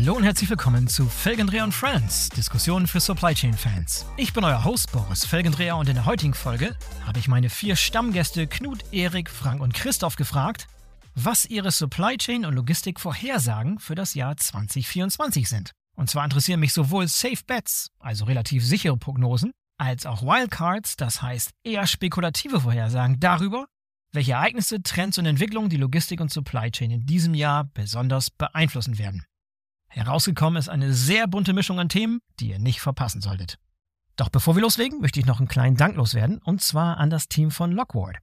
Hallo und herzlich willkommen zu Felgendreher und Friends, Diskussionen für Supply Chain Fans. Ich bin euer Host Boris Felgendreher und in der heutigen Folge habe ich meine vier Stammgäste Knut, Erik, Frank und Christoph gefragt, was ihre Supply Chain und Logistik Vorhersagen für das Jahr 2024 sind. Und zwar interessieren mich sowohl Safe Bets, also relativ sichere Prognosen, als auch Wildcards, das heißt eher spekulative Vorhersagen darüber, welche Ereignisse, Trends und Entwicklungen die Logistik und Supply Chain in diesem Jahr besonders beeinflussen werden. Herausgekommen ist eine sehr bunte Mischung an Themen, die ihr nicht verpassen solltet. Doch bevor wir loslegen, möchte ich noch einen kleinen Dank loswerden, und zwar an das Team von Lockward.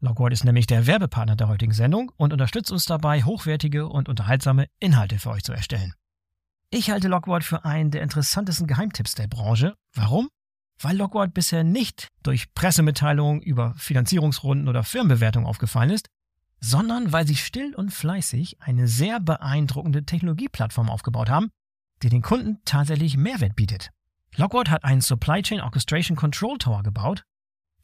Lockward ist nämlich der Werbepartner der heutigen Sendung und unterstützt uns dabei, hochwertige und unterhaltsame Inhalte für euch zu erstellen. Ich halte Lockward für einen der interessantesten Geheimtipps der Branche. Warum? Weil Lockward bisher nicht durch Pressemitteilungen über Finanzierungsrunden oder Firmenbewertungen aufgefallen ist, sondern weil sie still und fleißig eine sehr beeindruckende Technologieplattform aufgebaut haben, die den Kunden tatsächlich Mehrwert bietet. Lockwood hat einen Supply Chain Orchestration Control Tower gebaut,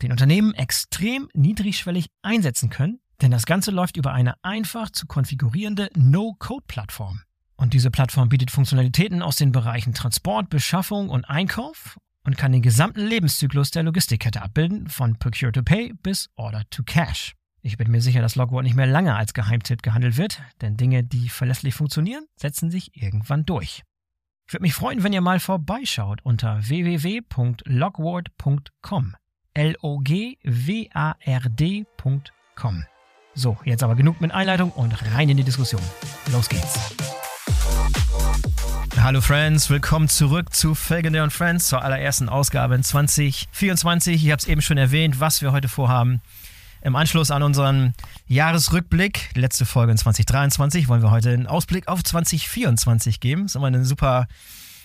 den Unternehmen extrem niedrigschwellig einsetzen können, denn das Ganze läuft über eine einfach zu konfigurierende No-Code-Plattform. Und diese Plattform bietet Funktionalitäten aus den Bereichen Transport, Beschaffung und Einkauf und kann den gesamten Lebenszyklus der Logistikkette abbilden, von Procure to Pay bis Order to Cash. Ich bin mir sicher, dass Logword nicht mehr lange als Geheimtipp gehandelt wird, denn Dinge, die verlässlich funktionieren, setzen sich irgendwann durch. Ich würde mich freuen, wenn ihr mal vorbeischaut unter www.logward.com. L-O-G-W-A-R-D.com. So, jetzt aber genug mit Einleitung und rein in die Diskussion. Los geht's. Hallo Friends, willkommen zurück zu Felgendale und Friends zur allerersten Ausgabe in 2024. Ich habe es eben schon erwähnt, was wir heute vorhaben. Im Anschluss an unseren Jahresrückblick, letzte Folge in 2023, wollen wir heute einen Ausblick auf 2024 geben. Das ist immer eine super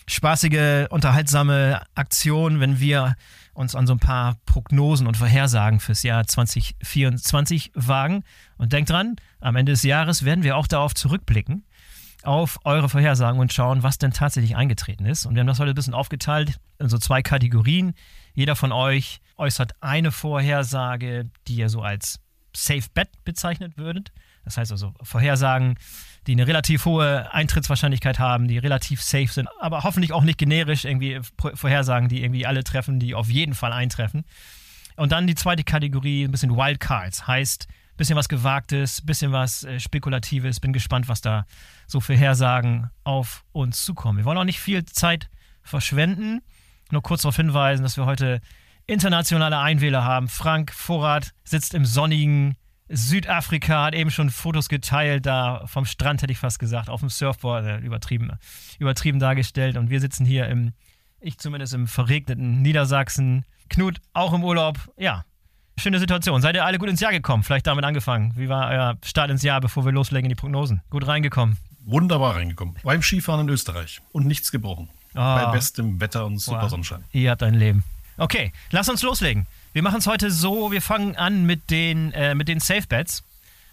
spaßige, unterhaltsame Aktion, wenn wir uns an so ein paar Prognosen und Vorhersagen fürs Jahr 2024 wagen. Und denkt dran, am Ende des Jahres werden wir auch darauf zurückblicken, auf eure Vorhersagen und schauen, was denn tatsächlich eingetreten ist. Und wir haben das heute ein bisschen aufgeteilt in so zwei Kategorien. Jeder von euch äußert eine Vorhersage, die ihr so als Safe Bet bezeichnet würdet. Das heißt also Vorhersagen, die eine relativ hohe Eintrittswahrscheinlichkeit haben, die relativ safe sind, aber hoffentlich auch nicht generisch irgendwie Vorhersagen, die irgendwie alle treffen, die auf jeden Fall eintreffen. Und dann die zweite Kategorie, ein bisschen Wildcards, heißt bisschen was Gewagtes, bisschen was äh, Spekulatives. Bin gespannt, was da so für Hersagen auf uns zukommen. Wir wollen auch nicht viel Zeit verschwenden. Nur kurz darauf hinweisen, dass wir heute internationale Einwähler haben. Frank Vorrat sitzt im sonnigen Südafrika, hat eben schon Fotos geteilt, da vom Strand hätte ich fast gesagt, auf dem Surfboard, äh, übertrieben, übertrieben dargestellt. Und wir sitzen hier im, ich zumindest im verregneten Niedersachsen. Knut auch im Urlaub. Ja, schöne Situation. Seid ihr alle gut ins Jahr gekommen? Vielleicht damit angefangen. Wie war euer Start ins Jahr, bevor wir loslegen in die Prognosen? Gut reingekommen? Wunderbar reingekommen. Beim Skifahren in Österreich und nichts gebrochen. Oh. Bei bestem Wetter und super wow. Sonnenschein. Ihr habt ein Leben. Okay, lass uns loslegen. Wir machen es heute so, wir fangen an mit den, äh, mit den Safe Bets.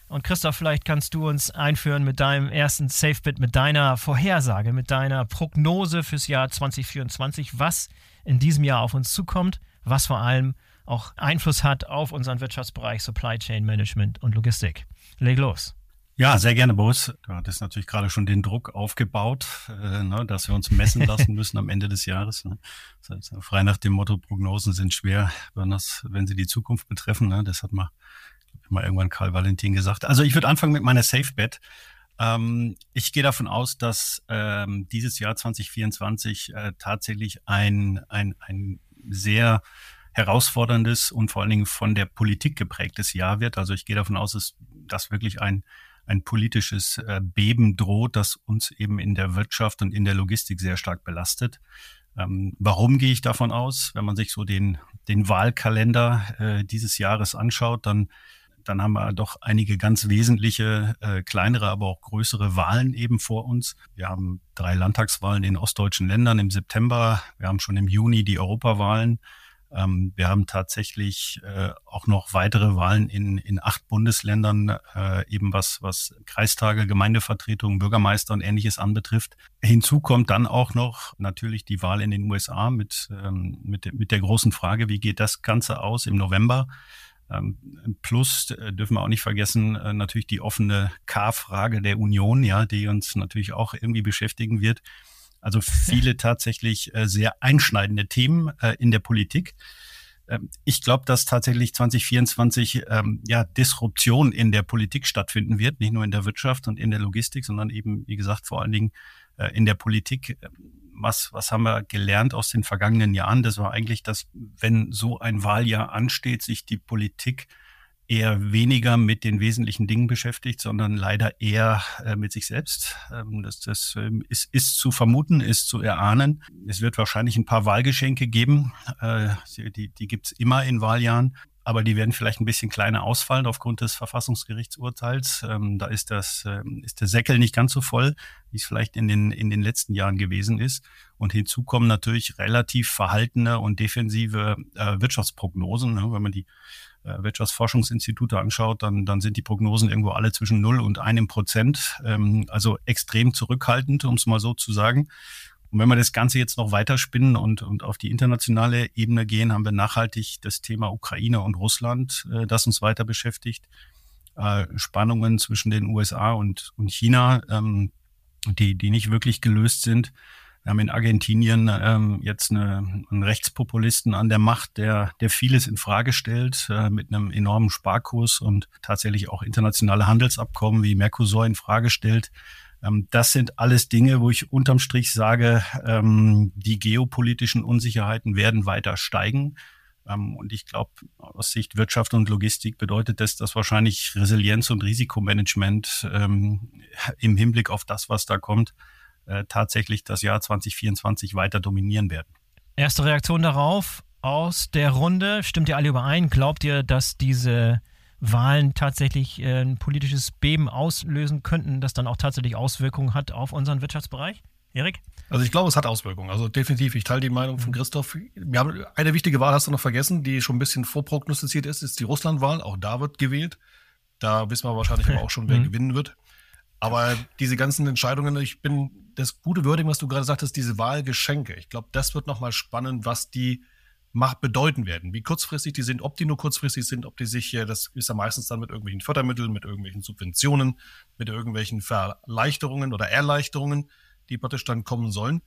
Und Christoph, vielleicht kannst du uns einführen mit deinem ersten Safe Bet, mit deiner Vorhersage, mit deiner Prognose fürs Jahr 2024, was in diesem Jahr auf uns zukommt, was vor allem auch Einfluss hat auf unseren Wirtschaftsbereich Supply Chain Management und Logistik. Leg los. Ja, sehr gerne, Boris. Du hattest natürlich gerade schon den Druck aufgebaut, äh, ne, dass wir uns messen lassen müssen am Ende des Jahres. Ne. Das heißt, frei nach dem Motto, Prognosen sind schwer, besonders wenn sie die Zukunft betreffen. Ne. Das hat mal, mal irgendwann Karl Valentin gesagt. Also ich würde anfangen mit meiner Safe Bet. Ähm, ich gehe davon aus, dass ähm, dieses Jahr 2024 äh, tatsächlich ein, ein, ein sehr herausforderndes und vor allen Dingen von der Politik geprägtes Jahr wird. Also ich gehe davon aus, dass das wirklich ein ein politisches äh, Beben droht, das uns eben in der Wirtschaft und in der Logistik sehr stark belastet. Ähm, warum gehe ich davon aus? Wenn man sich so den, den Wahlkalender äh, dieses Jahres anschaut, dann, dann haben wir doch einige ganz wesentliche, äh, kleinere, aber auch größere Wahlen eben vor uns. Wir haben drei Landtagswahlen in ostdeutschen Ländern im September. Wir haben schon im Juni die Europawahlen. Ähm, wir haben tatsächlich äh, auch noch weitere Wahlen in, in acht Bundesländern, äh, eben was, was Kreistage, Gemeindevertretungen, Bürgermeister und ähnliches anbetrifft. Hinzu kommt dann auch noch natürlich die Wahl in den USA mit, ähm, mit, mit der großen Frage, wie geht das Ganze aus im November? Ähm, plus äh, dürfen wir auch nicht vergessen, äh, natürlich die offene K-Frage der Union, ja, die uns natürlich auch irgendwie beschäftigen wird. Also viele tatsächlich äh, sehr einschneidende Themen in der Politik. Ähm, ich glaube, dass tatsächlich 2024 ähm, ja Disruption in der Politik stattfinden wird, nicht nur in der Wirtschaft und in der Logistik, sondern eben, wie gesagt, vor allen Dingen äh, in der Politik. Was, was haben wir gelernt aus den vergangenen Jahren? Das war eigentlich, dass wenn so ein Wahljahr ansteht, sich die Politik eher weniger mit den wesentlichen Dingen beschäftigt, sondern leider eher äh, mit sich selbst. Ähm, das das ähm, ist, ist zu vermuten, ist zu erahnen. Es wird wahrscheinlich ein paar Wahlgeschenke geben. Äh, die die gibt's immer in Wahljahren. Aber die werden vielleicht ein bisschen kleiner ausfallen aufgrund des Verfassungsgerichtsurteils. Ähm, da ist das, ähm, ist der Säckel nicht ganz so voll, wie es vielleicht in den, in den letzten Jahren gewesen ist. Und hinzu kommen natürlich relativ verhaltene und defensive äh, Wirtschaftsprognosen. Ne? Wenn man die Wirtschaftsforschungsinstitute anschaut, dann, dann sind die Prognosen irgendwo alle zwischen 0 und einem Prozent. Ähm, also extrem zurückhaltend, um es mal so zu sagen. Und wenn wir das Ganze jetzt noch weiterspinnen und, und auf die internationale Ebene gehen, haben wir nachhaltig das Thema Ukraine und Russland, äh, das uns weiter beschäftigt. Äh, Spannungen zwischen den USA und, und China, ähm, die, die nicht wirklich gelöst sind. Wir haben in Argentinien ähm, jetzt eine, einen Rechtspopulisten an der Macht, der, der vieles in Frage stellt, äh, mit einem enormen Sparkurs und tatsächlich auch internationale Handelsabkommen wie Mercosur in Frage stellt. Ähm, das sind alles Dinge, wo ich unterm Strich sage, ähm, die geopolitischen Unsicherheiten werden weiter steigen. Ähm, und ich glaube, aus Sicht Wirtschaft und Logistik bedeutet das, dass wahrscheinlich Resilienz und Risikomanagement ähm, im Hinblick auf das, was da kommt, äh, tatsächlich das Jahr 2024 weiter dominieren werden. Erste Reaktion darauf aus der Runde. Stimmt ihr alle überein? Glaubt ihr, dass diese Wahlen tatsächlich äh, ein politisches Beben auslösen könnten, das dann auch tatsächlich Auswirkungen hat auf unseren Wirtschaftsbereich? Erik? Also ich glaube, es hat Auswirkungen. Also definitiv, ich teile die Meinung von mhm. Christoph. Wir haben eine wichtige Wahl, hast du noch vergessen, die schon ein bisschen vorprognostiziert ist, ist die Russlandwahl. Auch da wird gewählt. Da wissen wir wahrscheinlich aber auch schon, wer mhm. gewinnen wird. Aber diese ganzen Entscheidungen, ich bin das gute Wording, was du gerade sagtest, diese Wahlgeschenke. Ich glaube, das wird nochmal spannend, was die Macht bedeuten werden. Wie kurzfristig die sind, ob die nur kurzfristig sind, ob die sich, das ist ja meistens dann mit irgendwelchen Fördermitteln, mit irgendwelchen Subventionen, mit irgendwelchen Verleichterungen oder Erleichterungen, die praktisch dann kommen sollen.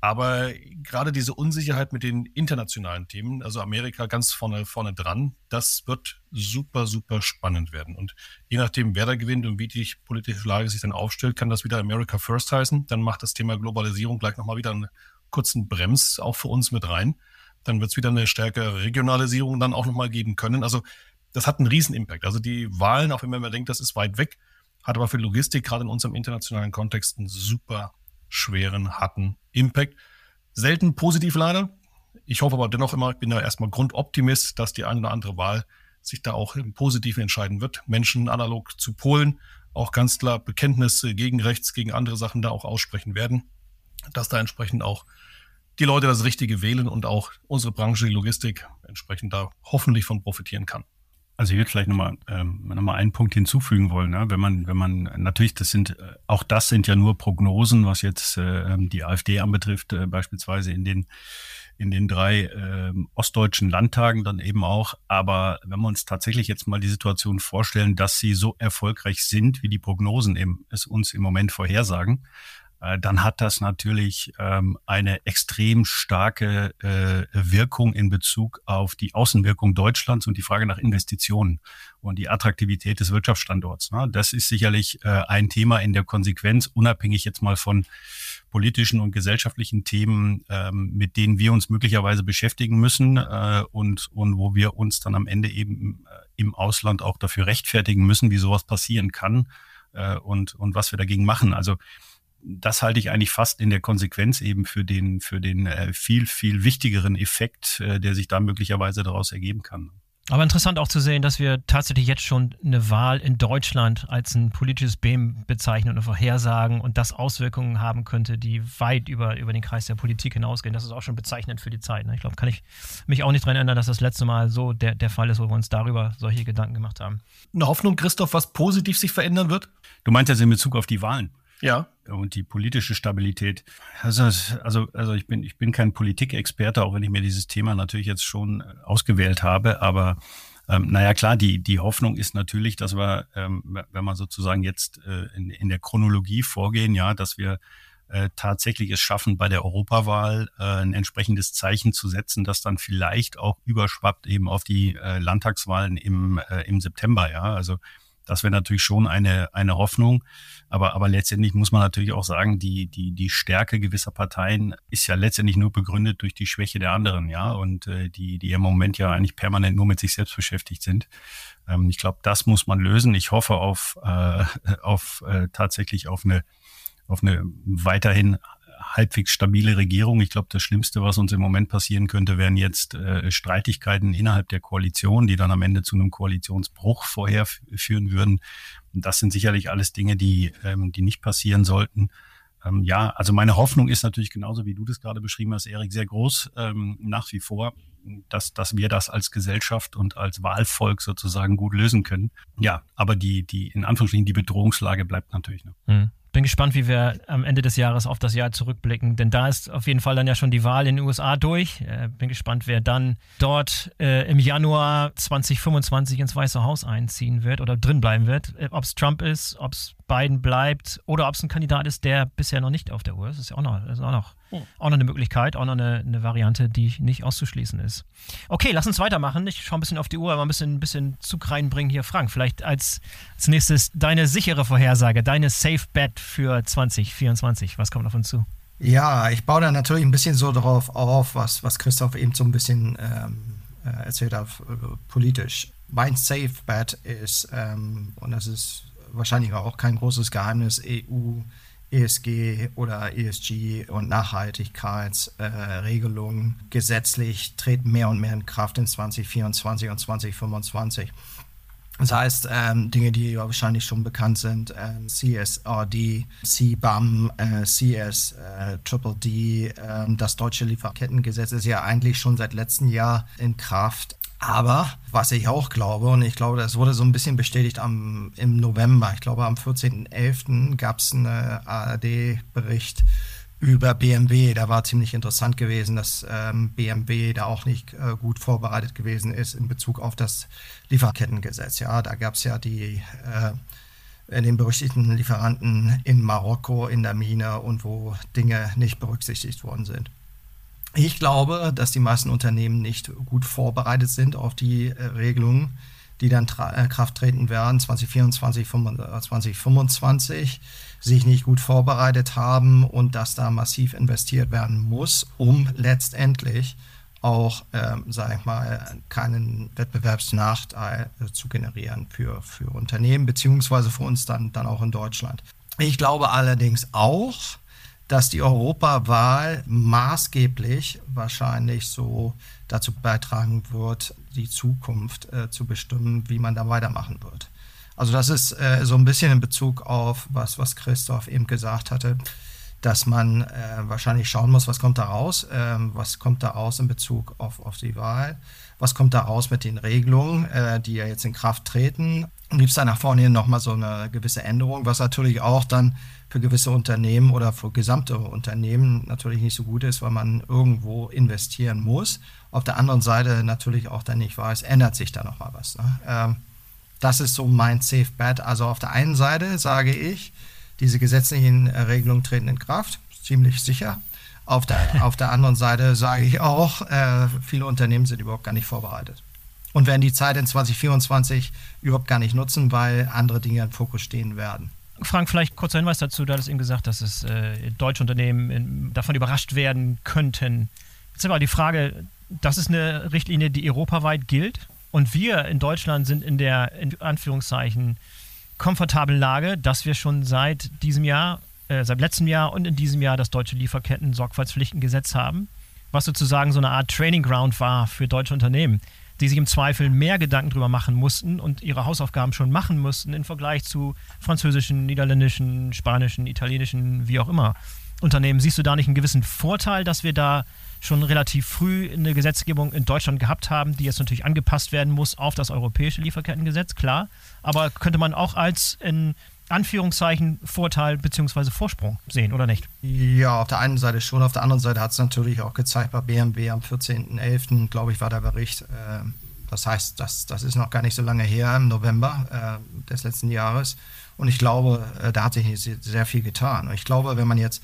Aber gerade diese Unsicherheit mit den internationalen Themen, also Amerika ganz vorne, vorne dran, das wird super, super spannend werden. Und je nachdem, wer da gewinnt und wie die politische Lage sich dann aufstellt, kann das wieder America First heißen. Dann macht das Thema Globalisierung gleich nochmal wieder einen kurzen Brems auch für uns mit rein. Dann wird es wieder eine stärkere Regionalisierung dann auch nochmal geben können. Also das hat einen riesen Impact. Also die Wahlen, auch wenn man denkt, das ist weit weg, hat aber für Logistik gerade in unserem internationalen Kontext einen super schweren, harten Impact. Selten positiv leider. Ich hoffe aber dennoch immer, ich bin da erstmal Grundoptimist, dass die eine oder andere Wahl sich da auch im Positiven entscheiden wird. Menschen analog zu Polen auch ganz klar Bekenntnisse gegen rechts, gegen andere Sachen da auch aussprechen werden, dass da entsprechend auch die Leute das Richtige wählen und auch unsere Branche, die Logistik, entsprechend da hoffentlich von profitieren kann. Also ich würde vielleicht nochmal ähm, noch einen Punkt hinzufügen wollen. Ne? Wenn man, wenn man natürlich, das sind äh, auch das sind ja nur Prognosen, was jetzt äh, die AfD anbetrifft, äh, beispielsweise in den in den drei äh, ostdeutschen Landtagen dann eben auch. Aber wenn wir uns tatsächlich jetzt mal die Situation vorstellen, dass sie so erfolgreich sind, wie die Prognosen eben es uns im Moment vorhersagen, dann hat das natürlich ähm, eine extrem starke äh, Wirkung in Bezug auf die Außenwirkung Deutschlands und die Frage nach Investitionen und die Attraktivität des Wirtschaftsstandorts. Ne? Das ist sicherlich äh, ein Thema in der Konsequenz, unabhängig jetzt mal von politischen und gesellschaftlichen Themen, ähm, mit denen wir uns möglicherweise beschäftigen müssen und, und wo wir uns dann am Ende eben im Ausland auch dafür rechtfertigen müssen, wie sowas passieren kann und, und was wir dagegen machen. Also das halte ich eigentlich fast in der Konsequenz eben für den, für den äh, viel, viel wichtigeren Effekt, äh, der sich da möglicherweise daraus ergeben kann. Aber interessant auch zu sehen, dass wir tatsächlich jetzt schon eine Wahl in Deutschland als ein politisches Beam bezeichnen und vorhersagen und das Auswirkungen haben könnte, die weit über, über den Kreis der Politik hinausgehen. Das ist auch schon bezeichnend für die Zeit. Ne? Ich glaube, kann ich mich auch nicht daran erinnern, dass das letzte Mal so der, der Fall ist, wo wir uns darüber solche Gedanken gemacht haben. Eine Hoffnung, Christoph, was positiv sich verändern wird? Du meinst jetzt in Bezug auf die Wahlen? Ja. Und die politische Stabilität. Also, also, also ich bin, ich bin kein Politikexperte, auch wenn ich mir dieses Thema natürlich jetzt schon ausgewählt habe, aber Ähm, naja, klar, die, die Hoffnung ist natürlich, dass wir, ähm, wenn wir sozusagen jetzt äh, in, in der Chronologie vorgehen, ja, dass wir äh, tatsächlich es schaffen, bei der Europawahl äh, ein entsprechendes Zeichen zu setzen, das dann vielleicht auch überschwappt eben auf die äh, Landtagswahlen im, äh, im September. Ja, also das wäre natürlich schon eine, eine Hoffnung. Aber, aber letztendlich muss man natürlich auch sagen, die, die, die Stärke gewisser Parteien ist ja letztendlich nur begründet durch die Schwäche der anderen, ja, und äh, die, die im Moment ja eigentlich permanent nur mit sich selbst beschäftigt sind. Ähm, ich glaube, das muss man lösen. Ich hoffe auf, äh, auf äh, tatsächlich auf eine, auf eine weiterhin halbwegs stabile Regierung. Ich glaube, das Schlimmste, was uns im Moment passieren könnte, wären jetzt äh, Streitigkeiten innerhalb der Koalition, die dann am Ende zu einem Koalitionsbruch vorher führen würden. Und das sind sicherlich alles Dinge, die, ähm, die nicht passieren sollten. Ähm, ja, also meine Hoffnung ist natürlich genauso, wie du das gerade beschrieben hast, Erik, sehr groß ähm, nach wie vor, dass, dass wir das als Gesellschaft und als Wahlvolk sozusagen gut lösen können. Ja, aber die, die in Anführungsstrichen, die Bedrohungslage bleibt natürlich noch. Mhm bin gespannt, wie wir am Ende des Jahres auf das Jahr zurückblicken, denn da ist auf jeden Fall dann ja schon die Wahl in den USA durch. Äh, bin gespannt, wer dann dort äh, im Januar 2025 ins Weiße Haus einziehen wird oder drin bleiben wird. Äh, ob es Trump ist, ob es Biden bleibt oder ob es ein Kandidat ist, der bisher noch nicht auf der Uhr ist. Das ist ja auch noch, ist auch noch, hm. auch noch eine Möglichkeit, auch noch eine, eine, Variante, die nicht auszuschließen ist. Okay, lass uns weitermachen. Ich schaue ein bisschen auf die Uhr, mal ein bisschen, ein bisschen Zug reinbringen hier. Frank, vielleicht als, als nächstes deine sichere Vorhersage, deine Safe Bet für 2024. Was kommt auf uns zu? Ja, ich baue da natürlich ein bisschen so darauf auf, was, was Christoph eben so ein bisschen ähm, äh, erzählt hat, äh, politisch. Mein Safe Bet ist, ähm, und das ist wahrscheinlich auch kein großes Geheimnis, EU, ESG oder ESG und Nachhaltigkeitsregelungen äh, gesetzlich treten mehr und mehr in Kraft in 2024 und 2025. Das heißt, ähm, Dinge, die wahrscheinlich schon bekannt sind, ähm, CSRD, CBAM, äh, CS, äh, äh, das deutsche Lieferkettengesetz ist ja eigentlich schon seit letztem Jahr in Kraft. Aber was ich auch glaube, und ich glaube, das wurde so ein bisschen bestätigt am, im November, ich glaube am 14.11. gab es einen ARD-Bericht über BMW. Da war ziemlich interessant gewesen, dass ähm, BMW da auch nicht äh, gut vorbereitet gewesen ist in Bezug auf das Lieferkettengesetz. Ja, da gab es ja die äh, den berüchtigten Lieferanten in Marokko in der Mine und wo Dinge nicht berücksichtigt worden sind. Ich glaube, dass die meisten Unternehmen nicht gut vorbereitet sind auf die äh, Regelungen, die dann äh, Kraft treten werden, 2024, 2025, sich nicht gut vorbereitet haben und dass da massiv investiert werden muss, um letztendlich auch, ähm, sage ich mal, keinen Wettbewerbsnachteil äh, zu generieren für, für Unternehmen, beziehungsweise für uns dann, dann auch in Deutschland. Ich glaube allerdings auch, dass die Europawahl maßgeblich wahrscheinlich so dazu beitragen wird, die Zukunft äh, zu bestimmen, wie man da weitermachen wird. Also das ist äh, so ein bisschen in Bezug auf was, was Christoph eben gesagt hatte, dass man äh, wahrscheinlich schauen muss, was kommt da raus, ähm, was kommt da raus in Bezug auf, auf die Wahl, was kommt da raus mit den Regelungen, äh, die ja jetzt in Kraft treten. Gibt es da nach vorne hin nochmal so eine gewisse Änderung, was natürlich auch dann für gewisse Unternehmen oder für gesamte Unternehmen natürlich nicht so gut ist, weil man irgendwo investieren muss. Auf der anderen Seite natürlich auch dann nicht weiß, ändert sich da nochmal was. Ne? Ähm, das ist so mein Safe Bet. Also auf der einen Seite sage ich, diese gesetzlichen Regelungen treten in Kraft, ziemlich sicher. Auf der, auf der anderen Seite sage ich auch, äh, viele Unternehmen sind überhaupt gar nicht vorbereitet und werden die Zeit in 2024 überhaupt gar nicht nutzen, weil andere Dinge im Fokus stehen werden. Frank, vielleicht kurzer Hinweis dazu. Du hattest eben gesagt, dass es äh, deutsche Unternehmen in, davon überrascht werden könnten. Jetzt aber die Frage, das ist eine Richtlinie, die europaweit gilt. Und wir in Deutschland sind in der, in Anführungszeichen, komfortablen Lage, dass wir schon seit diesem Jahr, äh, seit letztem Jahr und in diesem Jahr das deutsche Lieferketten-Sorgfaltspflichtengesetz haben, was sozusagen so eine Art Training Ground war für deutsche Unternehmen die sich im Zweifel mehr Gedanken darüber machen mussten und ihre Hausaufgaben schon machen mussten im Vergleich zu französischen, niederländischen, spanischen, italienischen, wie auch immer Unternehmen. Siehst du da nicht einen gewissen Vorteil, dass wir da schon relativ früh eine Gesetzgebung in Deutschland gehabt haben, die jetzt natürlich angepasst werden muss auf das europäische Lieferkettengesetz, klar. Aber könnte man auch als in Anführungszeichen Vorteil bzw. Vorsprung sehen, oder nicht? Ja, auf der einen Seite schon, auf der anderen Seite hat es natürlich auch gezeigt bei BMW am 14.11., glaube ich, war der Bericht, äh, Das heißt, das, das ist noch gar nicht so lange her, im November äh, des letzten Jahres. Und ich glaube, äh, da hat sich sehr viel getan. Und ich glaube, wenn man jetzt,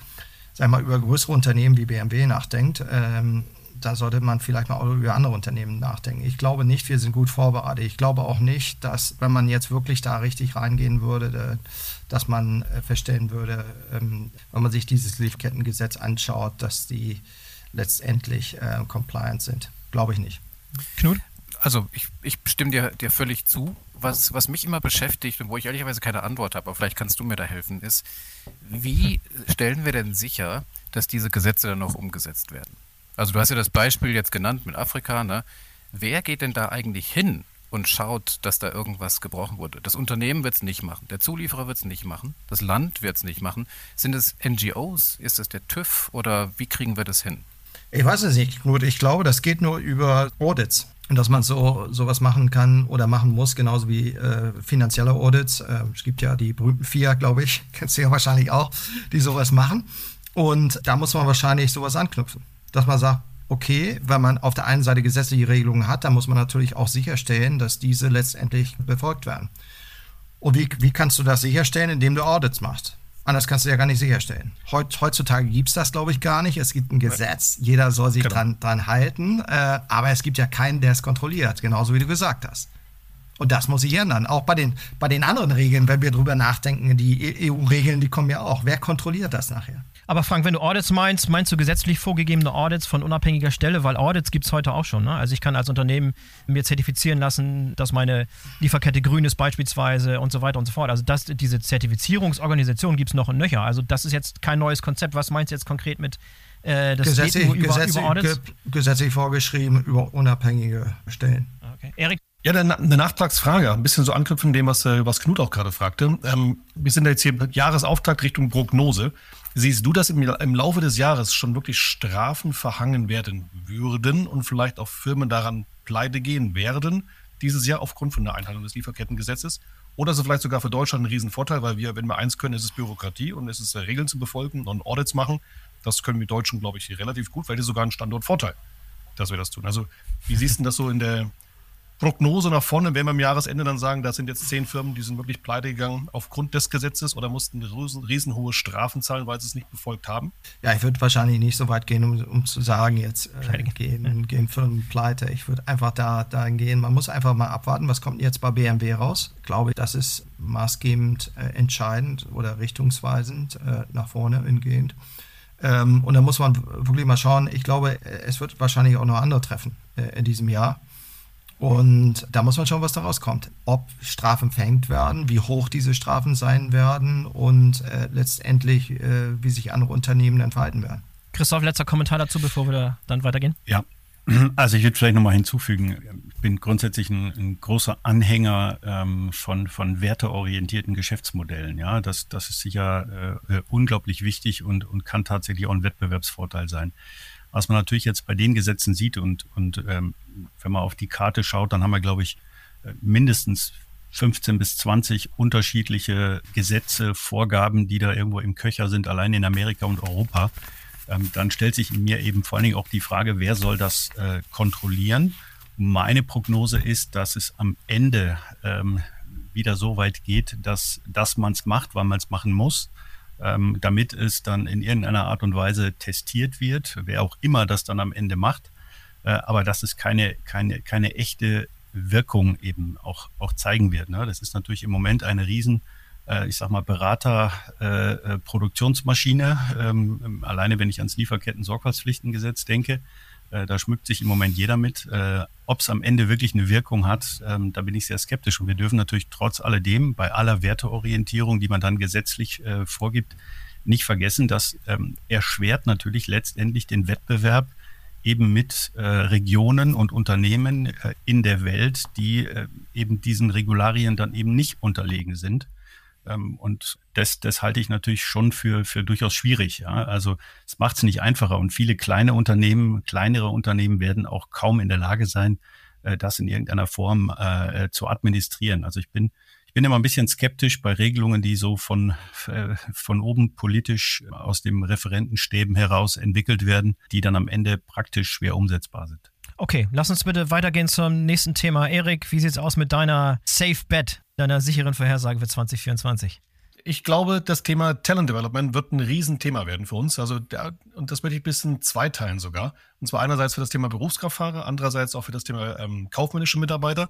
sag mal, über größere Unternehmen wie BMW nachdenkt, ähm, da sollte man vielleicht mal auch über andere Unternehmen nachdenken. Ich glaube nicht, wir sind gut vorbereitet. Ich glaube auch nicht, dass, wenn man jetzt wirklich da richtig reingehen würde, dass man äh, feststellen würde, ähm, wenn man sich dieses Lieferkettengesetz anschaut, dass die letztendlich äh, compliant sind. Glaube ich nicht. Knut? Also ich, ich stimme dir, dir völlig zu. Was, was mich immer beschäftigt und wo ich ehrlicherweise keine Antwort habe, aber vielleicht kannst du mir da helfen, ist, wie stellen wir denn sicher, dass diese Gesetze dann auch umgesetzt werden? Also du hast ja das Beispiel jetzt genannt mit Afrika. Ne? Wer geht denn da eigentlich hin und schaut, dass da irgendwas gebrochen wurde? Das Unternehmen wird es nicht machen, der Zulieferer wird es nicht machen, das Land wird es nicht machen. Sind es NGOs? Ist es der TÜV oder wie kriegen wir das hin? Ich weiß es nicht, Knut. Ich glaube, das geht nur über Audits. Und dass man so sowas machen kann oder machen muss, genauso wie äh, finanzielle Audits. Äh, es gibt ja die berühmten vier, glaube ich, kennst du ja wahrscheinlich auch, die sowas machen. Und da muss man wahrscheinlich sowas anknüpfen dass man sagt, okay, wenn man auf der einen Seite gesetzliche Regelungen hat, dann muss man natürlich auch sicherstellen, dass diese letztendlich befolgt werden. Und wie, wie kannst du das sicherstellen, indem du Audits machst? Anders kannst du ja gar nicht sicherstellen. Heut, heutzutage gibt es das, glaube ich, gar nicht. Es gibt ein Gesetz, jeder soll sich genau. dran, dran halten, äh, aber es gibt ja keinen, der es kontrolliert, genauso wie du gesagt hast. Und das muss sich ändern. Auch bei den, bei den anderen Regeln, wenn wir drüber nachdenken, die EU-Regeln, die kommen ja auch. Wer kontrolliert das nachher? Aber Frank, wenn du Audits meinst, meinst du gesetzlich vorgegebene Audits von unabhängiger Stelle? Weil Audits gibt es heute auch schon. Ne? Also ich kann als Unternehmen mir zertifizieren lassen, dass meine Lieferkette grün ist beispielsweise und so weiter und so fort. Also das, diese Zertifizierungsorganisation gibt es noch in Nöcher. Also das ist jetzt kein neues Konzept. Was meinst du jetzt konkret mit äh, das gesetzlich, über, gesetzlich, über Audits? gesetzlich vorgeschrieben über unabhängige Stellen. Okay. Erik? Ja, eine Nachtragsfrage, ein bisschen so anknüpfen dem, was, äh, was Knut auch gerade fragte. Ähm, wir sind jetzt hier Jahresauftakt Richtung Prognose. Siehst du, dass im, im Laufe des Jahres schon wirklich Strafen verhangen werden würden und vielleicht auch Firmen daran pleite gehen werden, dieses Jahr aufgrund von der Einhaltung des Lieferkettengesetzes? Oder ist es vielleicht sogar für Deutschland ein Riesenvorteil, weil wir, wenn wir eins können, ist es Bürokratie und es ist Regeln zu befolgen und Audits machen. Das können wir Deutschen, glaube ich, relativ gut, weil das ist sogar ein Standortvorteil, dass wir das tun. Also, wie siehst du das so in der, Prognose nach vorne, werden wir am Jahresende dann sagen, da sind jetzt zehn Firmen, die sind wirklich pleite gegangen aufgrund des Gesetzes oder mussten riesen, riesenhohe Strafen zahlen, weil sie es nicht befolgt haben? Ja, ich würde wahrscheinlich nicht so weit gehen, um, um zu sagen, jetzt äh, gehen, gehen Firmen pleite. Ich würde einfach da dahin gehen. Man muss einfach mal abwarten, was kommt jetzt bei BMW raus. Ich glaube, das ist maßgebend äh, entscheidend oder richtungsweisend äh, nach vorne hingehend. Ähm, und da muss man wirklich mal schauen. Ich glaube, es wird wahrscheinlich auch noch andere treffen äh, in diesem Jahr. Und da muss man schauen, was da rauskommt. Ob Strafen verhängt werden, wie hoch diese Strafen sein werden und äh, letztendlich, äh, wie sich andere Unternehmen dann verhalten werden. Christoph, letzter Kommentar dazu, bevor wir da dann weitergehen. Ja, also ich würde vielleicht nochmal hinzufügen, ich bin grundsätzlich ein, ein großer Anhänger ähm, von, von werteorientierten Geschäftsmodellen. Ja, das, das ist sicher äh, unglaublich wichtig und, und kann tatsächlich auch ein Wettbewerbsvorteil sein. Was man natürlich jetzt bei den Gesetzen sieht und, und ähm, wenn man auf die Karte schaut, dann haben wir, glaube ich, äh, mindestens 15 bis 20 unterschiedliche Gesetze, Vorgaben, die da irgendwo im Köcher sind, allein in Amerika und Europa. Ähm, dann stellt sich in mir eben vor allen Dingen auch die Frage, wer soll das äh, kontrollieren? Meine Prognose ist, dass es am Ende ähm, wieder so weit geht, dass, dass man es macht, weil man es machen muss ähm, damit es dann in irgendeiner Art und Weise testiert wird, wer auch immer das dann am Ende macht, äh, aber dass es keine, keine, keine echte Wirkung eben auch, auch zeigen wird. Ne? Das ist natürlich im Moment eine riesen, äh, ich sag mal, Berater-Produktionsmaschine. Äh, ähm, alleine wenn ich ans Lieferketten-Sorgfaltspflichtengesetz denke, äh, da schmückt sich im Moment jeder mit. Äh, Ob es am Ende wirklich eine Wirkung hat, ähm, da bin ich sehr skeptisch. Und wir dürfen natürlich trotz alledem bei aller Werteorientierung, die man dann gesetzlich äh, vorgibt, nicht vergessen, dass ähm, erschwert natürlich letztendlich den Wettbewerb eben mit äh, Regionen und Unternehmen äh, in der Welt, die äh, eben diesen Regularien dann eben nicht unterlegen sind. Ähm, und das, das halte ich natürlich schon für, für durchaus schwierig. Ja? Also es macht es nicht einfacher und viele kleine Unternehmen, kleinere Unternehmen werden auch kaum in der Lage sein, äh, das in irgendeiner Form äh, äh, zu administrieren. Also ich bin, ich bin immer ein bisschen skeptisch bei Regelungen, die so von, äh, von oben politisch aus dem Referentenstäben heraus entwickelt werden, die dann am Ende praktisch schwer umsetzbar sind. Okay, lass uns bitte weitergehen zum nächsten Thema. Erik, wie sieht es aus mit deiner Safe Bet, deiner sicheren Vorhersage für 2024? Ich glaube, das Thema Talent Development wird ein Riesenthema werden für uns. Also, und das möchte ich ein bisschen zweiteilen sogar. Und zwar einerseits für das Thema Berufskraftfahrer, andererseits auch für das Thema ähm, kaufmännische Mitarbeiter.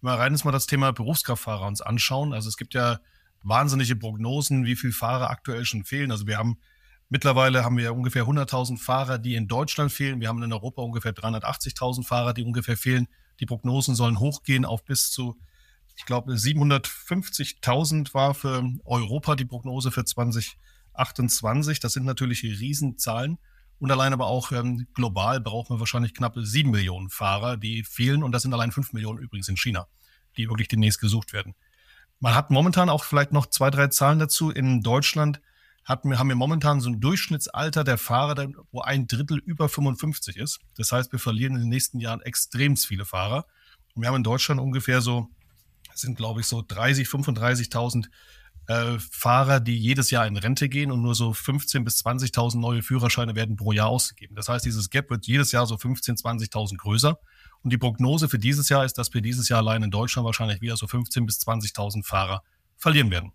Wir rein jetzt mal das Thema Berufskraftfahrer uns anschauen. Also, es gibt ja wahnsinnige Prognosen, wie viele Fahrer aktuell schon fehlen. Also, wir haben mittlerweile haben wir ungefähr 100.000 Fahrer, die in Deutschland fehlen. Wir haben in Europa ungefähr 380.000 Fahrer, die ungefähr fehlen. Die Prognosen sollen hochgehen auf bis zu ich glaube, 750.000 war für Europa die Prognose für 2028. Das sind natürlich Riesenzahlen. Und allein aber auch ähm, global brauchen wir wahrscheinlich knapp sieben Millionen Fahrer, die fehlen. Und das sind allein fünf Millionen übrigens in China, die wirklich demnächst gesucht werden. Man hat momentan auch vielleicht noch zwei, drei Zahlen dazu. In Deutschland hat, haben wir momentan so ein Durchschnittsalter der Fahrer, wo ein Drittel über 55 ist. Das heißt, wir verlieren in den nächsten Jahren extrem viele Fahrer. Und wir haben in Deutschland ungefähr so sind, glaube ich, so 30, 35.000 äh, Fahrer, die jedes Jahr in Rente gehen und nur so 15.000 bis 20.000 neue Führerscheine werden pro Jahr ausgegeben. Das heißt, dieses Gap wird jedes Jahr so 15.000, 20.000 größer. Und die Prognose für dieses Jahr ist, dass wir dieses Jahr allein in Deutschland wahrscheinlich wieder so 15.000 bis 20.000 Fahrer verlieren werden.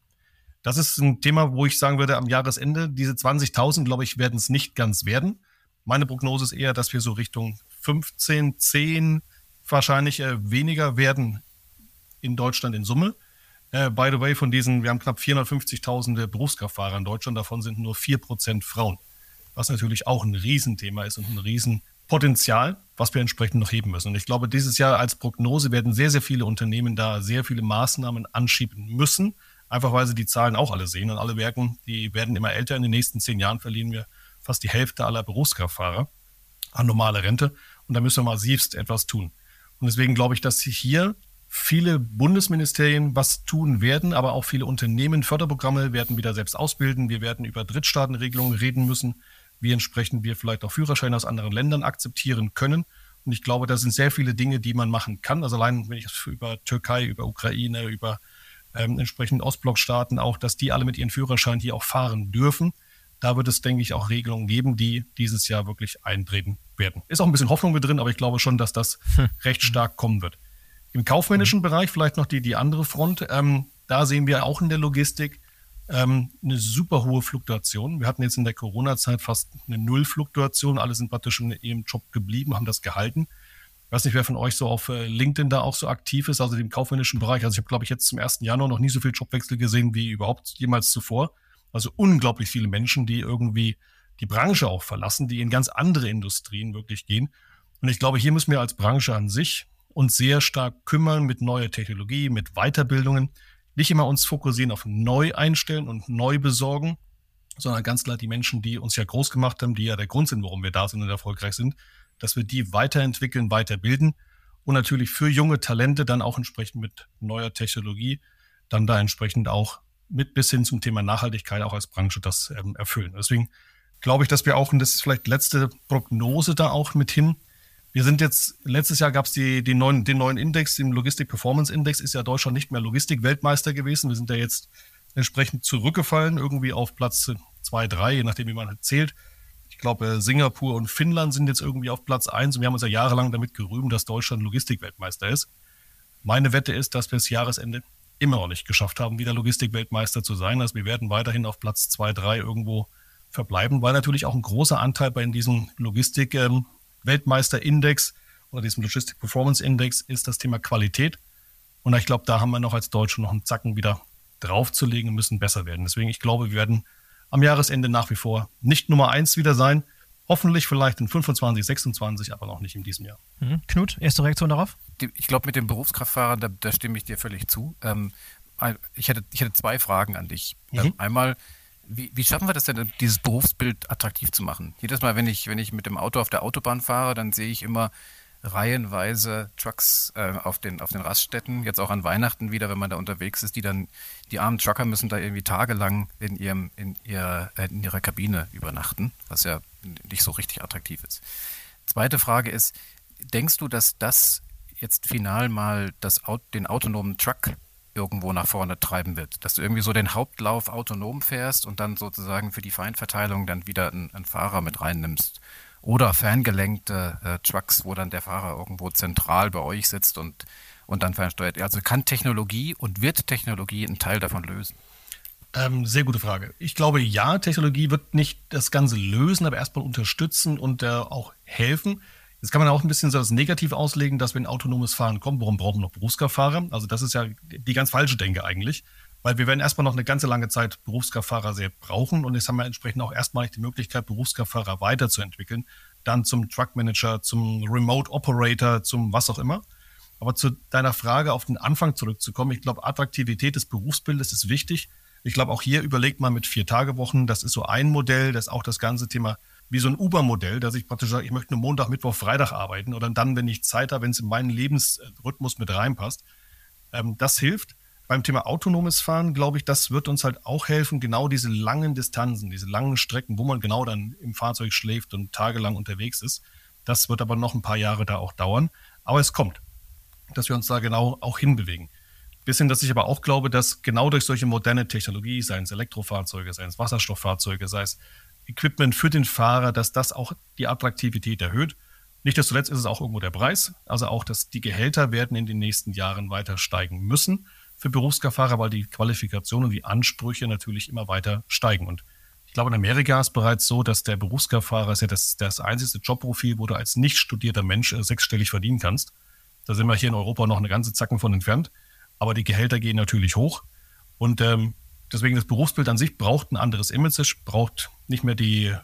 Das ist ein Thema, wo ich sagen würde, am Jahresende, diese 20.000, glaube ich, werden es nicht ganz werden. Meine Prognose ist eher, dass wir so Richtung 15, 10 wahrscheinlich äh, weniger werden in Deutschland in Summe. Äh, by the way, von diesen, wir haben knapp 450.000 Berufskraftfahrer in Deutschland, davon sind nur 4% Frauen. Was natürlich auch ein Riesenthema ist und ein Riesenpotenzial, was wir entsprechend noch heben müssen. Und ich glaube, dieses Jahr als Prognose werden sehr, sehr viele Unternehmen da sehr viele Maßnahmen anschieben müssen, einfach weil sie die Zahlen auch alle sehen und alle Werken, die werden immer älter. In den nächsten zehn Jahren verlieren wir fast die Hälfte aller Berufskraftfahrer an normale Rente. Und da müssen wir massivst etwas tun. Und deswegen glaube ich, dass hier viele Bundesministerien was tun werden, aber auch viele Unternehmen Förderprogramme werden wieder selbst ausbilden. Wir werden über Drittstaatenregelungen reden müssen, wie entsprechend wir vielleicht auch Führerscheine aus anderen Ländern akzeptieren können. Und ich glaube, da sind sehr viele Dinge, die man machen kann. Also allein, wenn ich über Türkei, über Ukraine, über ähm, entsprechend Ostblockstaaten auch, dass die alle mit ihren Führerscheinen hier auch fahren dürfen. Da wird es, denke ich, auch Regelungen geben, die dieses Jahr wirklich eintreten werden. Ist auch ein bisschen Hoffnung mit drin, aber ich glaube schon, dass das hm. recht stark kommen wird. Im kaufmännischen Bereich vielleicht noch die, die andere Front. Ähm, da sehen wir auch in der Logistik ähm, eine super hohe Fluktuation. Wir hatten jetzt in der Corona-Zeit fast eine Nullfluktuation. Alle sind praktisch in ihrem Job geblieben, haben das gehalten. Ich weiß nicht, wer von euch so auf äh, LinkedIn da auch so aktiv ist, also im kaufmännischen Bereich. Also ich habe, glaube ich, jetzt zum 1. Januar noch nie so viel Jobwechsel gesehen wie überhaupt jemals zuvor. Also unglaublich viele Menschen, die irgendwie die Branche auch verlassen, die in ganz andere Industrien wirklich gehen. Und ich glaube, hier müssen wir als Branche an sich uns sehr stark kümmern mit neuer Technologie, mit Weiterbildungen. Nicht immer uns fokussieren auf neu einstellen und neu besorgen, sondern ganz klar die Menschen, die uns ja groß gemacht haben, die ja der Grund sind, warum wir da sind und erfolgreich sind, dass wir die weiterentwickeln, weiterbilden und natürlich für junge Talente dann auch entsprechend mit neuer Technologie dann da entsprechend auch mit bis hin zum Thema Nachhaltigkeit auch als Branche das ähm, erfüllen. Deswegen glaube ich, dass wir auch, und das ist vielleicht letzte Prognose da auch mit hin, wir sind jetzt, letztes Jahr gab es die neuen, den neuen Index, den Logistik Performance Index, ist ja Deutschland nicht mehr Logistik-Weltmeister gewesen. Wir sind ja jetzt entsprechend zurückgefallen, irgendwie auf Platz 2, 3, je nachdem, wie man halt zählt. Ich glaube, Singapur und Finnland sind jetzt irgendwie auf Platz 1 und wir haben uns ja jahrelang damit gerühmt, dass Deutschland Logistik-Weltmeister ist. Meine Wette ist, dass wir das Jahresende immer noch nicht geschafft haben, wieder Logistik-Weltmeister zu sein. Also wir werden weiterhin auf Platz 2, 3 irgendwo verbleiben, weil natürlich auch ein großer Anteil bei diesen Logistik- ähm, Weltmeisterindex oder diesem Logistic Performance Index ist das Thema Qualität. Und ich glaube, da haben wir noch als Deutsche noch einen Zacken wieder draufzulegen und müssen besser werden. Deswegen, ich glaube, wir werden am Jahresende nach wie vor nicht Nummer eins wieder sein. Hoffentlich vielleicht in 25, 26, aber noch nicht in diesem Jahr. Mhm. Knut, erste Reaktion darauf? Ich glaube, mit den Berufskraftfahrern, da, da, stimme ich dir völlig zu. Ähm, ich, hätte, ich hätte zwei Fragen an dich. Mhm. Ähm, einmal, wie, wie, schaffen wir das denn, dieses Berufsbild attraktiv zu machen? Jedes Mal, wenn ich, wenn ich mit dem Auto auf der Autobahn fahre, dann sehe ich immer reihenweise Trucks äh, auf, den, auf den Raststätten, jetzt auch an Weihnachten wieder, wenn man da unterwegs ist, die dann, die armen Trucker müssen da irgendwie tagelang in, ihrem, in, ihr, äh, in ihrer Kabine übernachten, was ja nicht so richtig attraktiv ist. Zweite Frage ist, denkst du, dass das jetzt final mal das, den autonomen Truck irgendwo nach vorne treiben wird. Dass du irgendwie so den Hauptlauf autonom fährst und dann sozusagen für die Feinverteilung dann wieder einen, einen Fahrer mit reinnimmst. oder ferngelenkte äh, Trucks, wo dann der Fahrer irgendwo zentral bei euch sitzt und, und dann fernsteuert. Also kann Technologie und wird Technologie einen Teil davon lösen? Ähm, sehr gute Frage. Ich glaube, ja, Technologie wird nicht das Ganze lösen, aber erstmal unterstützen und äh, auch helfen. Jetzt kann man auch ein bisschen so das Negativ auslegen, dass wenn autonomes Fahren kommt, warum brauchen wir noch Berufskraftfahrer? Also das ist ja die ganz falsche Denke eigentlich, weil wir werden erstmal noch eine ganze lange Zeit Berufskraftfahrer sehr brauchen und jetzt haben wir entsprechend auch erstmalig die Möglichkeit, Berufskraftfahrer weiterzuentwickeln, dann zum Truckmanager, zum Remote Operator, zum was auch immer. Aber zu deiner Frage auf den Anfang zurückzukommen, ich glaube, Attraktivität des Berufsbildes ist wichtig. Ich glaube, auch hier überlegt man mit vier Tagewochen, das ist so ein Modell, das auch das ganze Thema wie so ein Uber-Modell, dass ich praktisch sage, ich möchte nur Montag, Mittwoch, Freitag arbeiten oder dann, wenn ich Zeit habe, wenn es in meinen Lebensrhythmus mit reinpasst. Ähm, das hilft. Beim Thema autonomes Fahren, glaube ich, das wird uns halt auch helfen, genau diese langen Distanzen, diese langen Strecken, wo man genau dann im Fahrzeug schläft und tagelang unterwegs ist. Das wird aber noch ein paar Jahre da auch dauern. Aber es kommt, dass wir uns da genau auch hinbewegen. Bisschen, dass ich aber auch glaube, dass genau durch solche moderne Technologie, seien es Elektrofahrzeuge, seien es Wasserstofffahrzeuge, sei es Equipment für den Fahrer, dass das auch die Attraktivität erhöht. Nicht zuletzt ist es auch irgendwo der Preis. Also auch, dass die Gehälter werden in den nächsten Jahren weiter steigen müssen für Berufskraftfahrer, weil die Qualifikationen und die Ansprüche natürlich immer weiter steigen. Und ich glaube, in Amerika ist bereits so, dass der Berufskraftfahrer ist ja das, das einzige Jobprofil, wo du als nicht studierter Mensch äh, sechsstellig verdienen kannst. Da sind wir hier in Europa noch eine ganze Zacken von entfernt aber die Gehälter gehen natürlich hoch. Und ähm, deswegen das Berufsbild an sich braucht ein anderes Image, braucht nicht mehr die,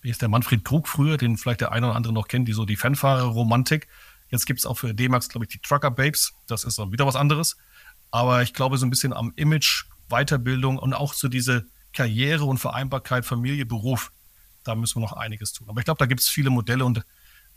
wie ist der Manfred Krug früher, den vielleicht der eine oder andere noch kennt, die so die Fanfahrer-Romantik. Jetzt gibt es auch für D-Max, glaube ich, die Trucker Babes. Das ist dann wieder was anderes. Aber ich glaube, so ein bisschen am Image, Weiterbildung und auch so diese Karriere und Vereinbarkeit, Familie, Beruf, da müssen wir noch einiges tun. Aber ich glaube, da gibt es viele Modelle und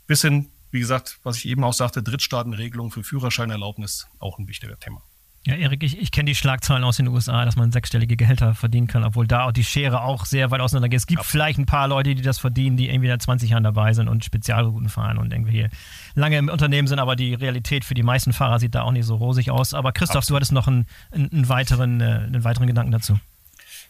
bis hin, wie gesagt, was ich eben auch sagte, Drittstaatenregelung für Führerscheinerlaubnis, auch ein wichtiger Thema. Ja, Erik, ich, ich kenne die Schlagzeilen aus den USA, dass man sechsstellige Gehälter verdienen kann, obwohl da auch die Schere auch sehr weit auseinander geht. Es gibt ja. vielleicht ein paar Leute, die das verdienen, die irgendwie seit 20 Jahren dabei sind und Spezialrouten fahren und irgendwie hier lange im Unternehmen sind, aber die Realität für die meisten Fahrer sieht da auch nicht so rosig aus. Aber Christoph, du hattest noch einen, einen, weiteren, äh, einen weiteren Gedanken dazu.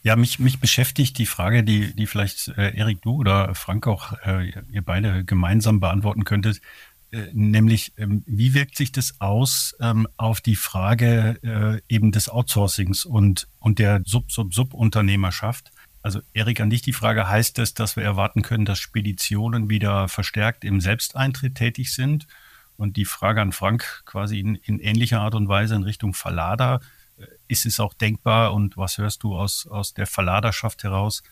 Ja, mich, mich beschäftigt die Frage, die, die vielleicht äh, Erik, du oder Frank auch, äh, ihr beide gemeinsam beantworten könntet. Äh, nämlich ähm, wie wirkt sich das aus ähm, auf die Frage äh, eben des Outsourcings und, und der Sub-Sub-Sub-Unternehmerschaft? Also Erik, an dich die Frage, heißt das, dass wir erwarten können, dass Speditionen wieder verstärkt im Selbsteintritt tätig sind? Und die Frage an Frank quasi in, in ähnlicher Art und Weise in Richtung Verlader. Äh, ist es auch denkbar und was hörst du aus, aus der Verladerschaft heraus,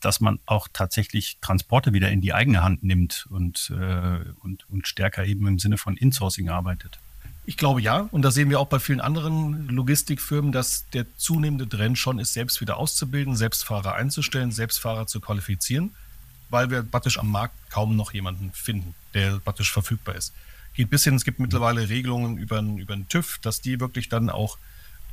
dass man auch tatsächlich Transporte wieder in die eigene Hand nimmt und, äh, und, und stärker eben im Sinne von Insourcing arbeitet. Ich glaube ja, und da sehen wir auch bei vielen anderen Logistikfirmen, dass der zunehmende Trend schon ist, selbst wieder auszubilden, Selbstfahrer einzustellen, Selbstfahrer zu qualifizieren, weil wir praktisch am Markt kaum noch jemanden finden, der praktisch verfügbar ist. Geht bis hin, es gibt mittlerweile Regelungen über, über den TÜV, dass die wirklich dann auch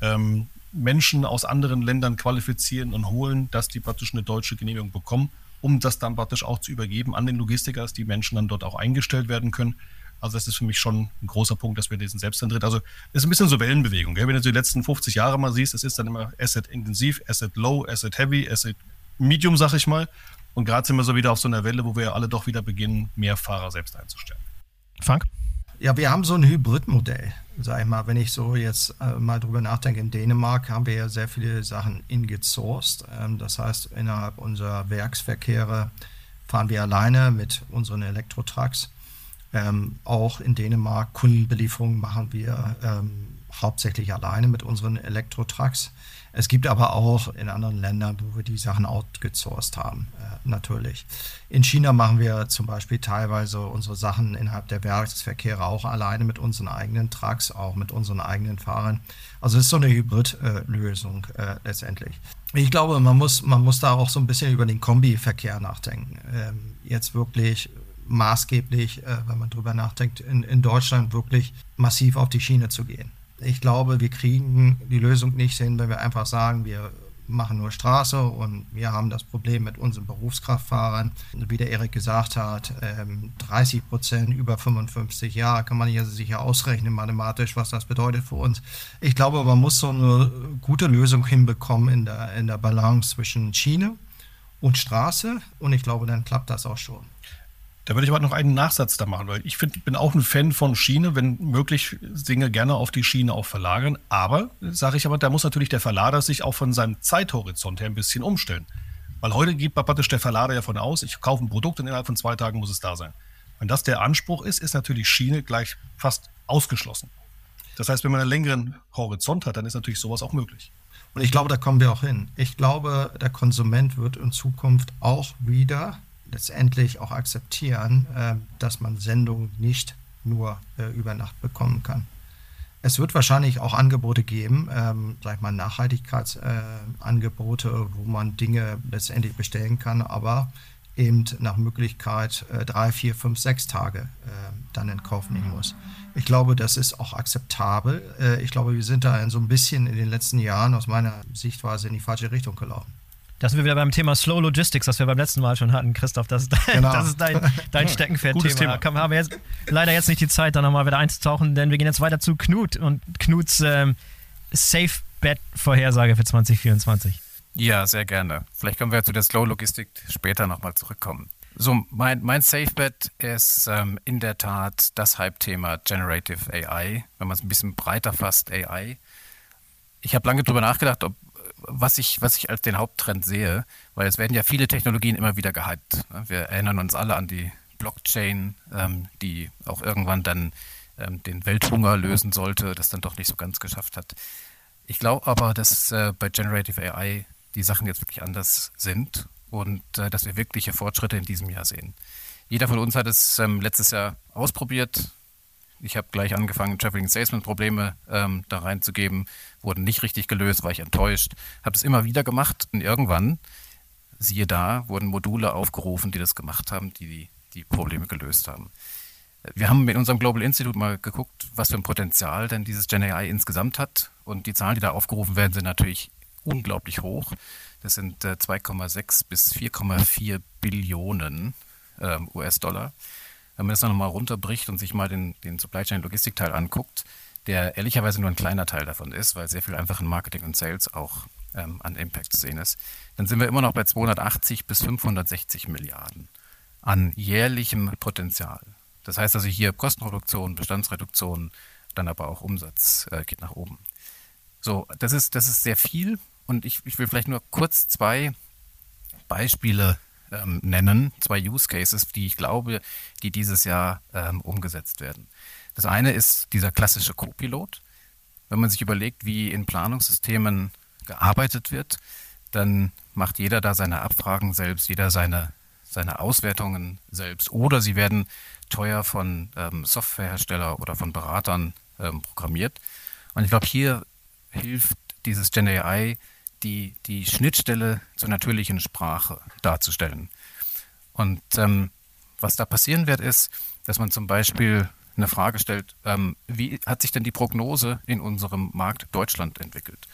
ähm, Menschen aus anderen Ländern qualifizieren und holen, dass die praktisch eine deutsche Genehmigung bekommen, um das dann praktisch auch zu übergeben an den Logistiker, dass die Menschen dann dort auch eingestellt werden können. Also das ist für mich schon ein großer Punkt, dass wir diesen Selbstantritt, also es ist ein bisschen so Wellenbewegung. Gell? Wenn du die letzten 50 Jahre mal siehst, es ist dann immer Asset intensiv, Asset low, Asset heavy, Asset medium, sag ich mal. Und gerade sind wir so wieder auf so einer Welle, wo wir alle doch wieder beginnen, mehr Fahrer selbst einzustellen. Frank? Ja, wir haben so ein Hybridmodell sag ich mal, wenn ich so jetzt äh, mal drüber nachdenke, in Dänemark haben wir ja sehr viele Sachen ingesourced. Ähm, das heißt, innerhalb unserer Werksverkehre fahren wir alleine mit unseren Elektrotrucks. Ähm, auch in Dänemark Kundenbelieferungen machen wir ähm, hauptsächlich alleine mit unseren Elektrotrucks. Es gibt aber auch in anderen Ländern, wo wir die Sachen outgesourced haben, äh, natürlich. In China machen wir zum Beispiel teilweise unsere Sachen innerhalb der Werksverkehre auch alleine mit unseren eigenen Trucks, auch mit unseren eigenen Fahrern. Also es ist so eine Hybridlösung äh, letztendlich. Ich glaube, man muss, man muss da auch so ein bisschen über den Kombiverkehr nachdenken. Ähm, jetzt wirklich maßgeblich, äh, wenn man drüber nachdenkt, in, in Deutschland wirklich massiv auf die Schiene zu gehen. Ich glaube, wir kriegen die Lösung nicht hin, wenn wir einfach sagen, wir machen nur Straße und wir haben das Problem mit unseren Berufskraftfahrern. Wie der Erik gesagt hat, 30 ähm, Prozent über 55 Jahre kann man hier sicher ausrechnen mathematisch, was das bedeutet für uns. Ich glaube, man muss so eine gute Lösung hinbekommen in der, in der Balance zwischen Schiene und Straße und ich glaube, dann klappt das auch schon. Da würde ich aber noch einen Nachsatz da machen, weil ich find, bin auch ein Fan von Schiene, wenn möglich Dinge gerne auf die Schiene auch verlagern. Aber, sage ich aber, da muss natürlich der Verlader sich auch von seinem Zeithorizont her ein bisschen umstellen. Weil heute geht praktisch der Verlader ja von aus, ich kaufe ein Produkt und innerhalb von zwei Tagen muss es da sein. Wenn das der Anspruch ist, ist natürlich Schiene gleich fast ausgeschlossen. Das heißt, wenn man einen längeren Horizont hat, dann ist natürlich sowas auch möglich. Und ich glaube, da kommen wir auch hin. Ich glaube, der Konsument wird in Zukunft auch wieder letztendlich auch akzeptieren, äh, dass man Sendungen nicht nur äh, über Nacht bekommen kann. Es wird wahrscheinlich auch Angebote geben, ähm, sag ich mal Nachhaltigkeitsangebote, äh, wo man Dinge letztendlich bestellen kann, aber eben nach Möglichkeit äh, drei, vier, fünf, sechs Tage äh, dann in Kauf nehmen muss. Ich glaube, das ist auch akzeptabel. Äh, ich glaube, wir sind da so ein bisschen in den letzten Jahren aus meiner Sichtweise in die falsche Richtung gelaufen. Da sind wir wieder beim Thema Slow Logistics, was wir beim letzten Mal schon hatten, Christoph. Das ist dein, genau. das ist dein, dein Steckenpferd-Thema. Da haben wir jetzt leider jetzt nicht die Zeit, da nochmal wieder einzutauchen, denn wir gehen jetzt weiter zu Knut und Knuts ähm, Safe-Bet-Vorhersage für 2024. Ja, sehr gerne. Vielleicht können wir zu der Slow-Logistik später nochmal zurückkommen. So, mein, mein Safe-Bet ist ähm, in der Tat das Hype-Thema Generative AI, wenn man es ein bisschen breiter fasst, AI. Ich habe lange darüber nachgedacht, ob was ich, was ich als den Haupttrend sehe, weil es werden ja viele Technologien immer wieder gehypt. Ne? Wir erinnern uns alle an die Blockchain, ähm, die auch irgendwann dann ähm, den Welthunger lösen sollte, das dann doch nicht so ganz geschafft hat. Ich glaube aber, dass äh, bei Generative AI die Sachen jetzt wirklich anders sind und äh, dass wir wirkliche Fortschritte in diesem Jahr sehen. Jeder von uns hat es ähm, letztes Jahr ausprobiert, ich habe gleich angefangen, Traveling Salesman-Probleme ähm, da reinzugeben, wurden nicht richtig gelöst, war ich enttäuscht. Habe es immer wieder gemacht und irgendwann, siehe da, wurden Module aufgerufen, die das gemacht haben, die die Probleme gelöst haben. Wir haben mit unserem Global Institute mal geguckt, was für ein Potenzial denn dieses Gen AI insgesamt hat. Und die Zahlen, die da aufgerufen werden, sind natürlich unglaublich hoch. Das sind äh, 2,6 bis 4,4 Billionen ähm, US-Dollar wenn man das nochmal runterbricht und sich mal den, den Supply Chain Logistikteil anguckt, der ehrlicherweise nur ein kleiner Teil davon ist, weil sehr viel einfach in Marketing und Sales auch ähm, an Impact zu sehen ist, dann sind wir immer noch bei 280 bis 560 Milliarden an jährlichem Potenzial. Das heißt also hier Kostenreduktion, Bestandsreduktion, dann aber auch Umsatz äh, geht nach oben. So, das ist, das ist sehr viel und ich, ich will vielleicht nur kurz zwei Beispiele ähm, nennen, zwei Use Cases, die ich glaube, die dieses Jahr ähm, umgesetzt werden. Das eine ist dieser klassische Co-Pilot. Wenn man sich überlegt, wie in Planungssystemen gearbeitet wird, dann macht jeder da seine Abfragen selbst, jeder seine, seine Auswertungen selbst. Oder sie werden teuer von ähm, Softwarehersteller oder von Beratern ähm, programmiert. Und ich glaube, hier hilft dieses Gen AI die, die Schnittstelle zur natürlichen Sprache darzustellen. Und ähm, was da passieren wird, ist, dass man zum Beispiel eine Frage stellt, ähm, wie hat sich denn die Prognose in unserem Markt Deutschland entwickelt?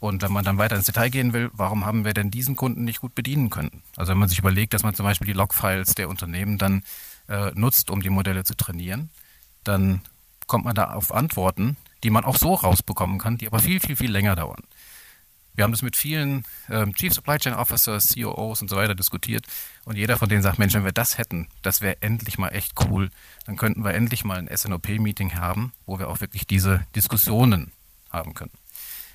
Und wenn man dann weiter ins Detail gehen will, warum haben wir denn diesen Kunden nicht gut bedienen können? Also wenn man sich überlegt, dass man zum Beispiel die Logfiles der Unternehmen dann äh, nutzt, um die Modelle zu trainieren, dann kommt man da auf Antworten, die man auch so rausbekommen kann, die aber viel, viel, viel länger dauern. Wir haben das mit vielen ähm, Chief Supply Chain Officers, COOs und so weiter diskutiert. Und jeder von denen sagt, Mensch, wenn wir das hätten, das wäre endlich mal echt cool. Dann könnten wir endlich mal ein SNOP-Meeting haben, wo wir auch wirklich diese Diskussionen haben können.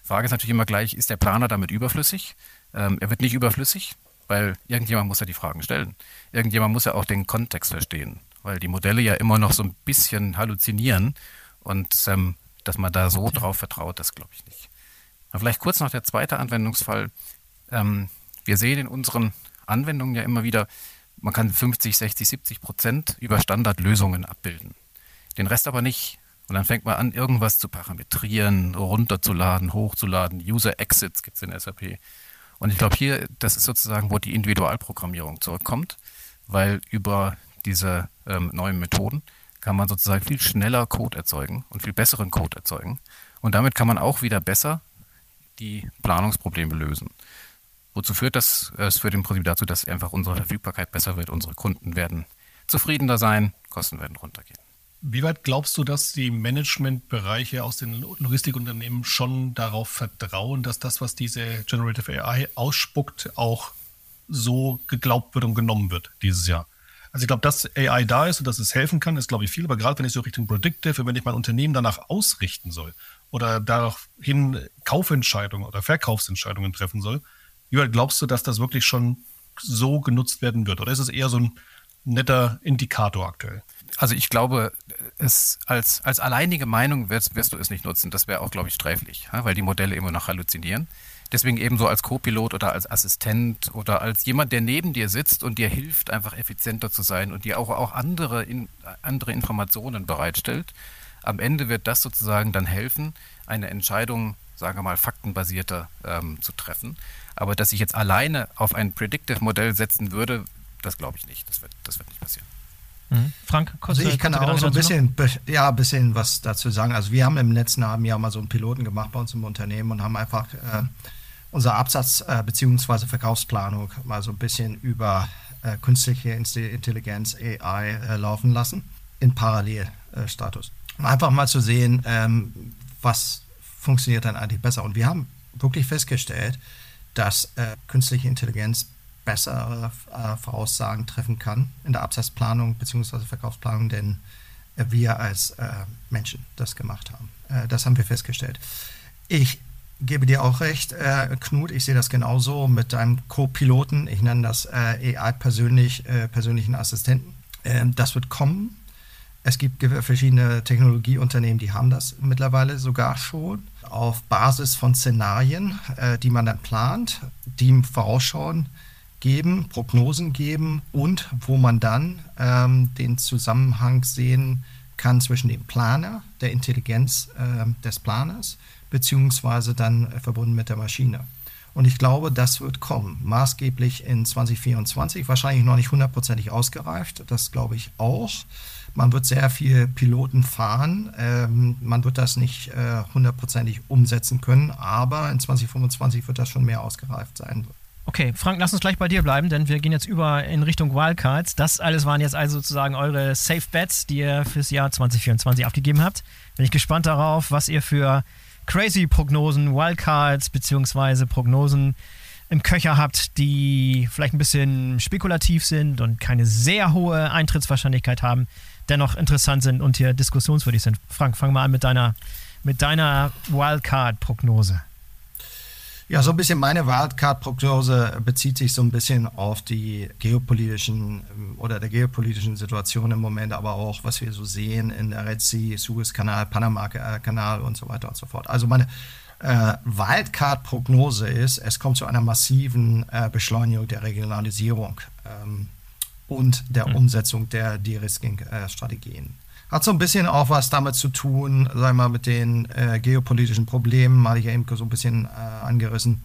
Frage ist natürlich immer gleich, ist der Planer damit überflüssig? Ähm, er wird nicht überflüssig, weil irgendjemand muss ja die Fragen stellen. Irgendjemand muss ja auch den Kontext verstehen, weil die Modelle ja immer noch so ein bisschen halluzinieren und ähm, dass man da so drauf vertraut, das glaube ich nicht. Vielleicht kurz noch der zweite Anwendungsfall. Ähm, wir sehen in unseren Anwendungen ja immer wieder, man kann 50, 60, 70 Prozent über Standardlösungen abbilden. Den Rest aber nicht. Und dann fängt man an, irgendwas zu parametrieren, runterzuladen, hochzuladen. User Exits gibt es in SAP. Und ich glaube hier, das ist sozusagen, wo die Individualprogrammierung zurückkommt, weil über diese ähm, neuen Methoden kann man sozusagen viel schneller Code erzeugen und viel besseren Code erzeugen. Und damit kann man auch wieder besser die Planungsprobleme lösen. Wozu führt das? Es führt im Prinzip dazu, dass einfach unsere Verfügbarkeit besser wird, unsere Kunden werden zufriedener sein, Kosten werden runtergehen. Wie weit glaubst du, dass die Managementbereiche aus den Logistikunternehmen schon darauf vertrauen, dass das, was diese Generative AI ausspuckt, auch so geglaubt wird und genommen wird dieses Jahr? Also ich glaube, dass AI da ist und dass es helfen kann, ist, glaube ich, viel. Aber gerade wenn ich so Richtung Predictive, wenn ich mein Unternehmen danach ausrichten soll oder daraufhin Kaufentscheidungen oder Verkaufsentscheidungen treffen soll, Joel, glaubst du, dass das wirklich schon so genutzt werden wird? Oder ist es eher so ein netter Indikator aktuell? Also ich glaube, es als, als alleinige Meinung wirst, wirst du es nicht nutzen. Das wäre auch, glaube ich, sträflich, weil die Modelle immer noch halluzinieren. Deswegen ebenso als Co-Pilot oder als Assistent oder als jemand, der neben dir sitzt und dir hilft, einfach effizienter zu sein und dir auch, auch andere, in, andere Informationen bereitstellt. Am Ende wird das sozusagen dann helfen, eine Entscheidung, sagen wir mal, faktenbasierter ähm, zu treffen. Aber dass ich jetzt alleine auf ein Predictive-Modell setzen würde, das glaube ich nicht. Das wird, das wird nicht passieren. Mhm. Frank, kurz, also ich kann auch so ein bisschen, ja, ein bisschen was dazu sagen. Also wir haben im letzten halben Jahr mal so einen Piloten gemacht bei uns im Unternehmen und haben einfach äh, unsere Absatz- äh, bzw. Verkaufsplanung mal so ein bisschen über äh, künstliche Intelligenz, AI, äh, laufen lassen in Parallelstatus. Einfach mal zu sehen, ähm, was funktioniert dann eigentlich besser. Und wir haben wirklich festgestellt, dass äh, künstliche Intelligenz bessere äh, Voraussagen treffen kann in der Absatzplanung bzw. Verkaufsplanung, denn äh, wir als äh, Menschen das gemacht haben. Äh, das haben wir festgestellt. Ich gebe dir auch recht, äh, Knut, ich sehe das genauso mit deinem Co-Piloten. Ich nenne das AI persönlich, persönlichen Assistenten. Ähm, das wird kommen. Es gibt verschiedene Technologieunternehmen, die haben das mittlerweile sogar schon auf Basis von Szenarien, die man dann plant, die vorausschauen, geben, Prognosen geben und wo man dann ähm, den Zusammenhang sehen kann zwischen dem Planer, der Intelligenz äh, des Planers, beziehungsweise dann äh, verbunden mit der Maschine. Und ich glaube, das wird kommen, maßgeblich in 2024, wahrscheinlich noch nicht hundertprozentig ausgereift, das glaube ich auch. Man wird sehr viel Piloten fahren, ähm, man wird das nicht äh, hundertprozentig umsetzen können, aber in 2025 wird das schon mehr ausgereift sein. Okay, Frank, lass uns gleich bei dir bleiben, denn wir gehen jetzt über in Richtung Wildcards. Das alles waren jetzt also sozusagen eure Safe Bets, die ihr fürs Jahr 2024 abgegeben habt. Bin ich gespannt darauf, was ihr für crazy Prognosen, Wildcards beziehungsweise Prognosen im Köcher habt, die vielleicht ein bisschen spekulativ sind und keine sehr hohe Eintrittswahrscheinlichkeit haben, dennoch interessant sind und hier diskussionswürdig sind. Frank, fang mal an mit deiner, mit deiner Wildcard-Prognose. Ja, so ein bisschen meine Wildcard-Prognose bezieht sich so ein bisschen auf die geopolitischen ähm, oder der geopolitischen Situation im Moment, aber auch, was wir so sehen in der Red Sea, Suezkanal, Panama-Kanal und so weiter und so fort. Also meine äh, Wildcard-Prognose ist, es kommt zu einer massiven äh, Beschleunigung der Regionalisierung ähm, und der mhm. Umsetzung der De-Risking-Strategien. Hat so ein bisschen auch was damit zu tun, sagen wir mal, mit den äh, geopolitischen Problemen, mal ich ja eben so ein bisschen äh, angerissen.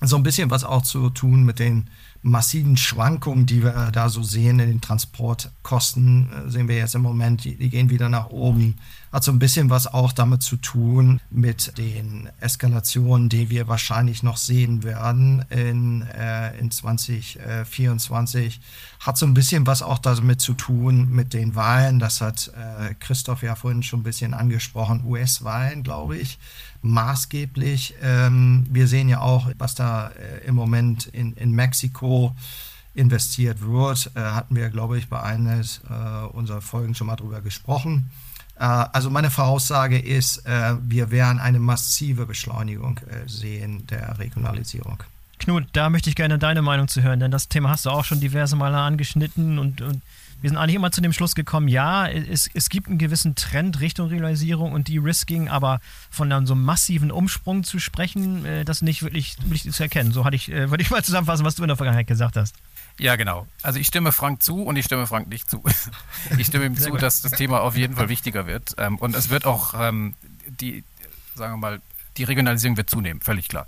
So ein bisschen was auch zu tun mit den massiven Schwankungen, die wir da so sehen in den Transportkosten, äh, sehen wir jetzt im Moment, die, die, gehen wieder nach oben. Hat so ein bisschen was auch damit zu tun mit den Eskalationen, die wir wahrscheinlich noch sehen werden in, äh, in 2024. Hat so ein bisschen was auch damit zu tun mit den Wahlen. Das hat äh, Christoph ja vorhin schon ein bisschen angesprochen. US-Wahlen, glaube ich maßgeblich. Ähm, wir sehen ja auch, was da äh, im Moment in, in Mexiko investiert wird. Äh, hatten wir, glaube ich, bei eines äh, unserer Folgen schon mal drüber gesprochen. Äh, also meine Voraussage ist, äh, wir werden eine massive Beschleunigung äh, sehen der Regionalisierung. Knut, da möchte ich gerne deine Meinung zu hören, denn das Thema hast du auch schon diverse Male angeschnitten und, und wir sind eigentlich immer zu dem Schluss gekommen, ja, es, es gibt einen gewissen Trend Richtung Realisierung und De-Risking, aber von dann so einem massiven Umsprung zu sprechen, äh, das nicht wirklich, wirklich zu erkennen. So hatte ich, äh, würde ich mal zusammenfassen, was du in der Vergangenheit gesagt hast. Ja, genau. Also ich stimme Frank zu und ich stimme Frank nicht zu. Ich stimme ihm zu, dass das Thema auf jeden Fall wichtiger wird. Ähm, und es wird auch ähm, die, sagen wir mal, die Regionalisierung wird zunehmen, völlig klar.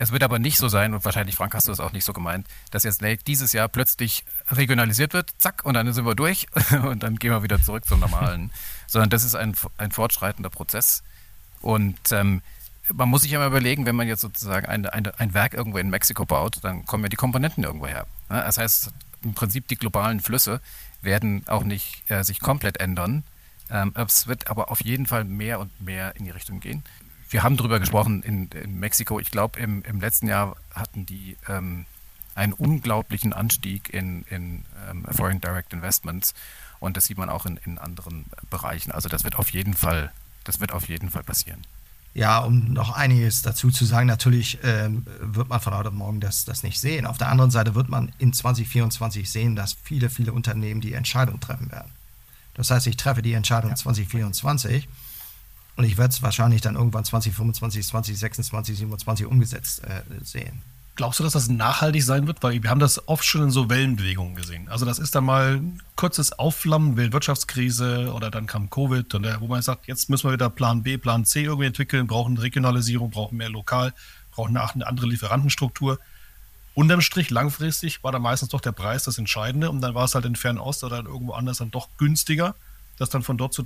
Es wird aber nicht so sein, und wahrscheinlich, Frank, hast du das auch nicht so gemeint, dass jetzt Lake dieses Jahr plötzlich regionalisiert wird, zack, und dann sind wir durch und dann gehen wir wieder zurück zum Normalen. Sondern das ist ein, ein fortschreitender Prozess. Und ähm, man muss sich ja mal überlegen, wenn man jetzt sozusagen eine, eine, ein Werk irgendwo in Mexiko baut, dann kommen ja die Komponenten irgendwo her. Das heißt, im Prinzip die globalen Flüsse werden auch nicht äh, sich komplett ändern. Ähm, es wird aber auf jeden Fall mehr und mehr in die Richtung gehen wir haben darüber gesprochen in, in Mexiko. Ich glaube, im, im letzten Jahr hatten die ähm, einen unglaublichen Anstieg in, in ähm, Foreign Direct Investments. Und das sieht man auch in, in anderen Bereichen. Also das wird auf jeden Fall, das wird auf jeden Fall passieren. Ja, um noch einiges dazu zu sagen, natürlich ähm, wird man von heute morgen das, das nicht sehen. Auf der anderen Seite wird man in 2024 sehen, dass viele, viele Unternehmen die Entscheidung treffen werden. Das heißt, ich treffe die Entscheidung 2024 und ich werde es wahrscheinlich dann irgendwann 2025, 2026, 2027 umgesetzt äh, sehen. Glaubst du, dass das nachhaltig sein wird? Weil wir haben das oft schon in so Wellenbewegungen gesehen. Also das ist dann mal ein kurzes Aufflammen, Weltwirtschaftskrise oder dann kam Covid, und, äh, wo man sagt, jetzt müssen wir wieder Plan B, Plan C irgendwie entwickeln, brauchen Regionalisierung, brauchen mehr Lokal, brauchen eine andere Lieferantenstruktur. Unterm Strich langfristig war da meistens doch der Preis das Entscheidende und dann war es halt in Fernost oder irgendwo anders dann doch günstiger, das dann von dort zu,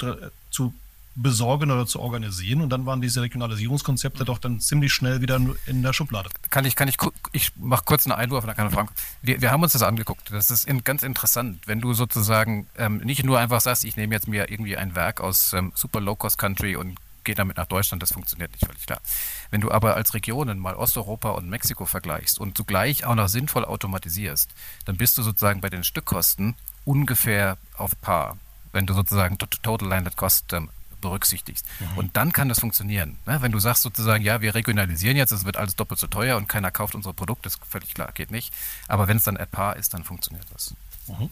zu besorgen oder zu organisieren. Und dann waren diese Regionalisierungskonzepte doch dann ziemlich schnell wieder in der Schublade. Kann ich, kann ich, ich mache kurz eine Einwurf, dann kann Frank. Wir, wir haben uns das angeguckt. Das ist in, ganz interessant, wenn du sozusagen ähm, nicht nur einfach sagst, ich nehme jetzt mir irgendwie ein Werk aus ähm, super Low-Cost-Country und gehe damit nach Deutschland, das funktioniert nicht völlig klar. Wenn du aber als Regionen mal Osteuropa und Mexiko vergleichst und zugleich auch noch sinnvoll automatisierst, dann bist du sozusagen bei den Stückkosten ungefähr auf Paar wenn du sozusagen Total Landed Cost ähm, berücksichtigst. Mhm. Und dann kann das funktionieren. Ne? Wenn du sagst sozusagen, ja, wir regionalisieren jetzt, es wird alles doppelt so teuer und keiner kauft unsere Produkte, ist völlig klar, geht nicht. Aber wenn es dann at par ist, dann funktioniert das. Mhm.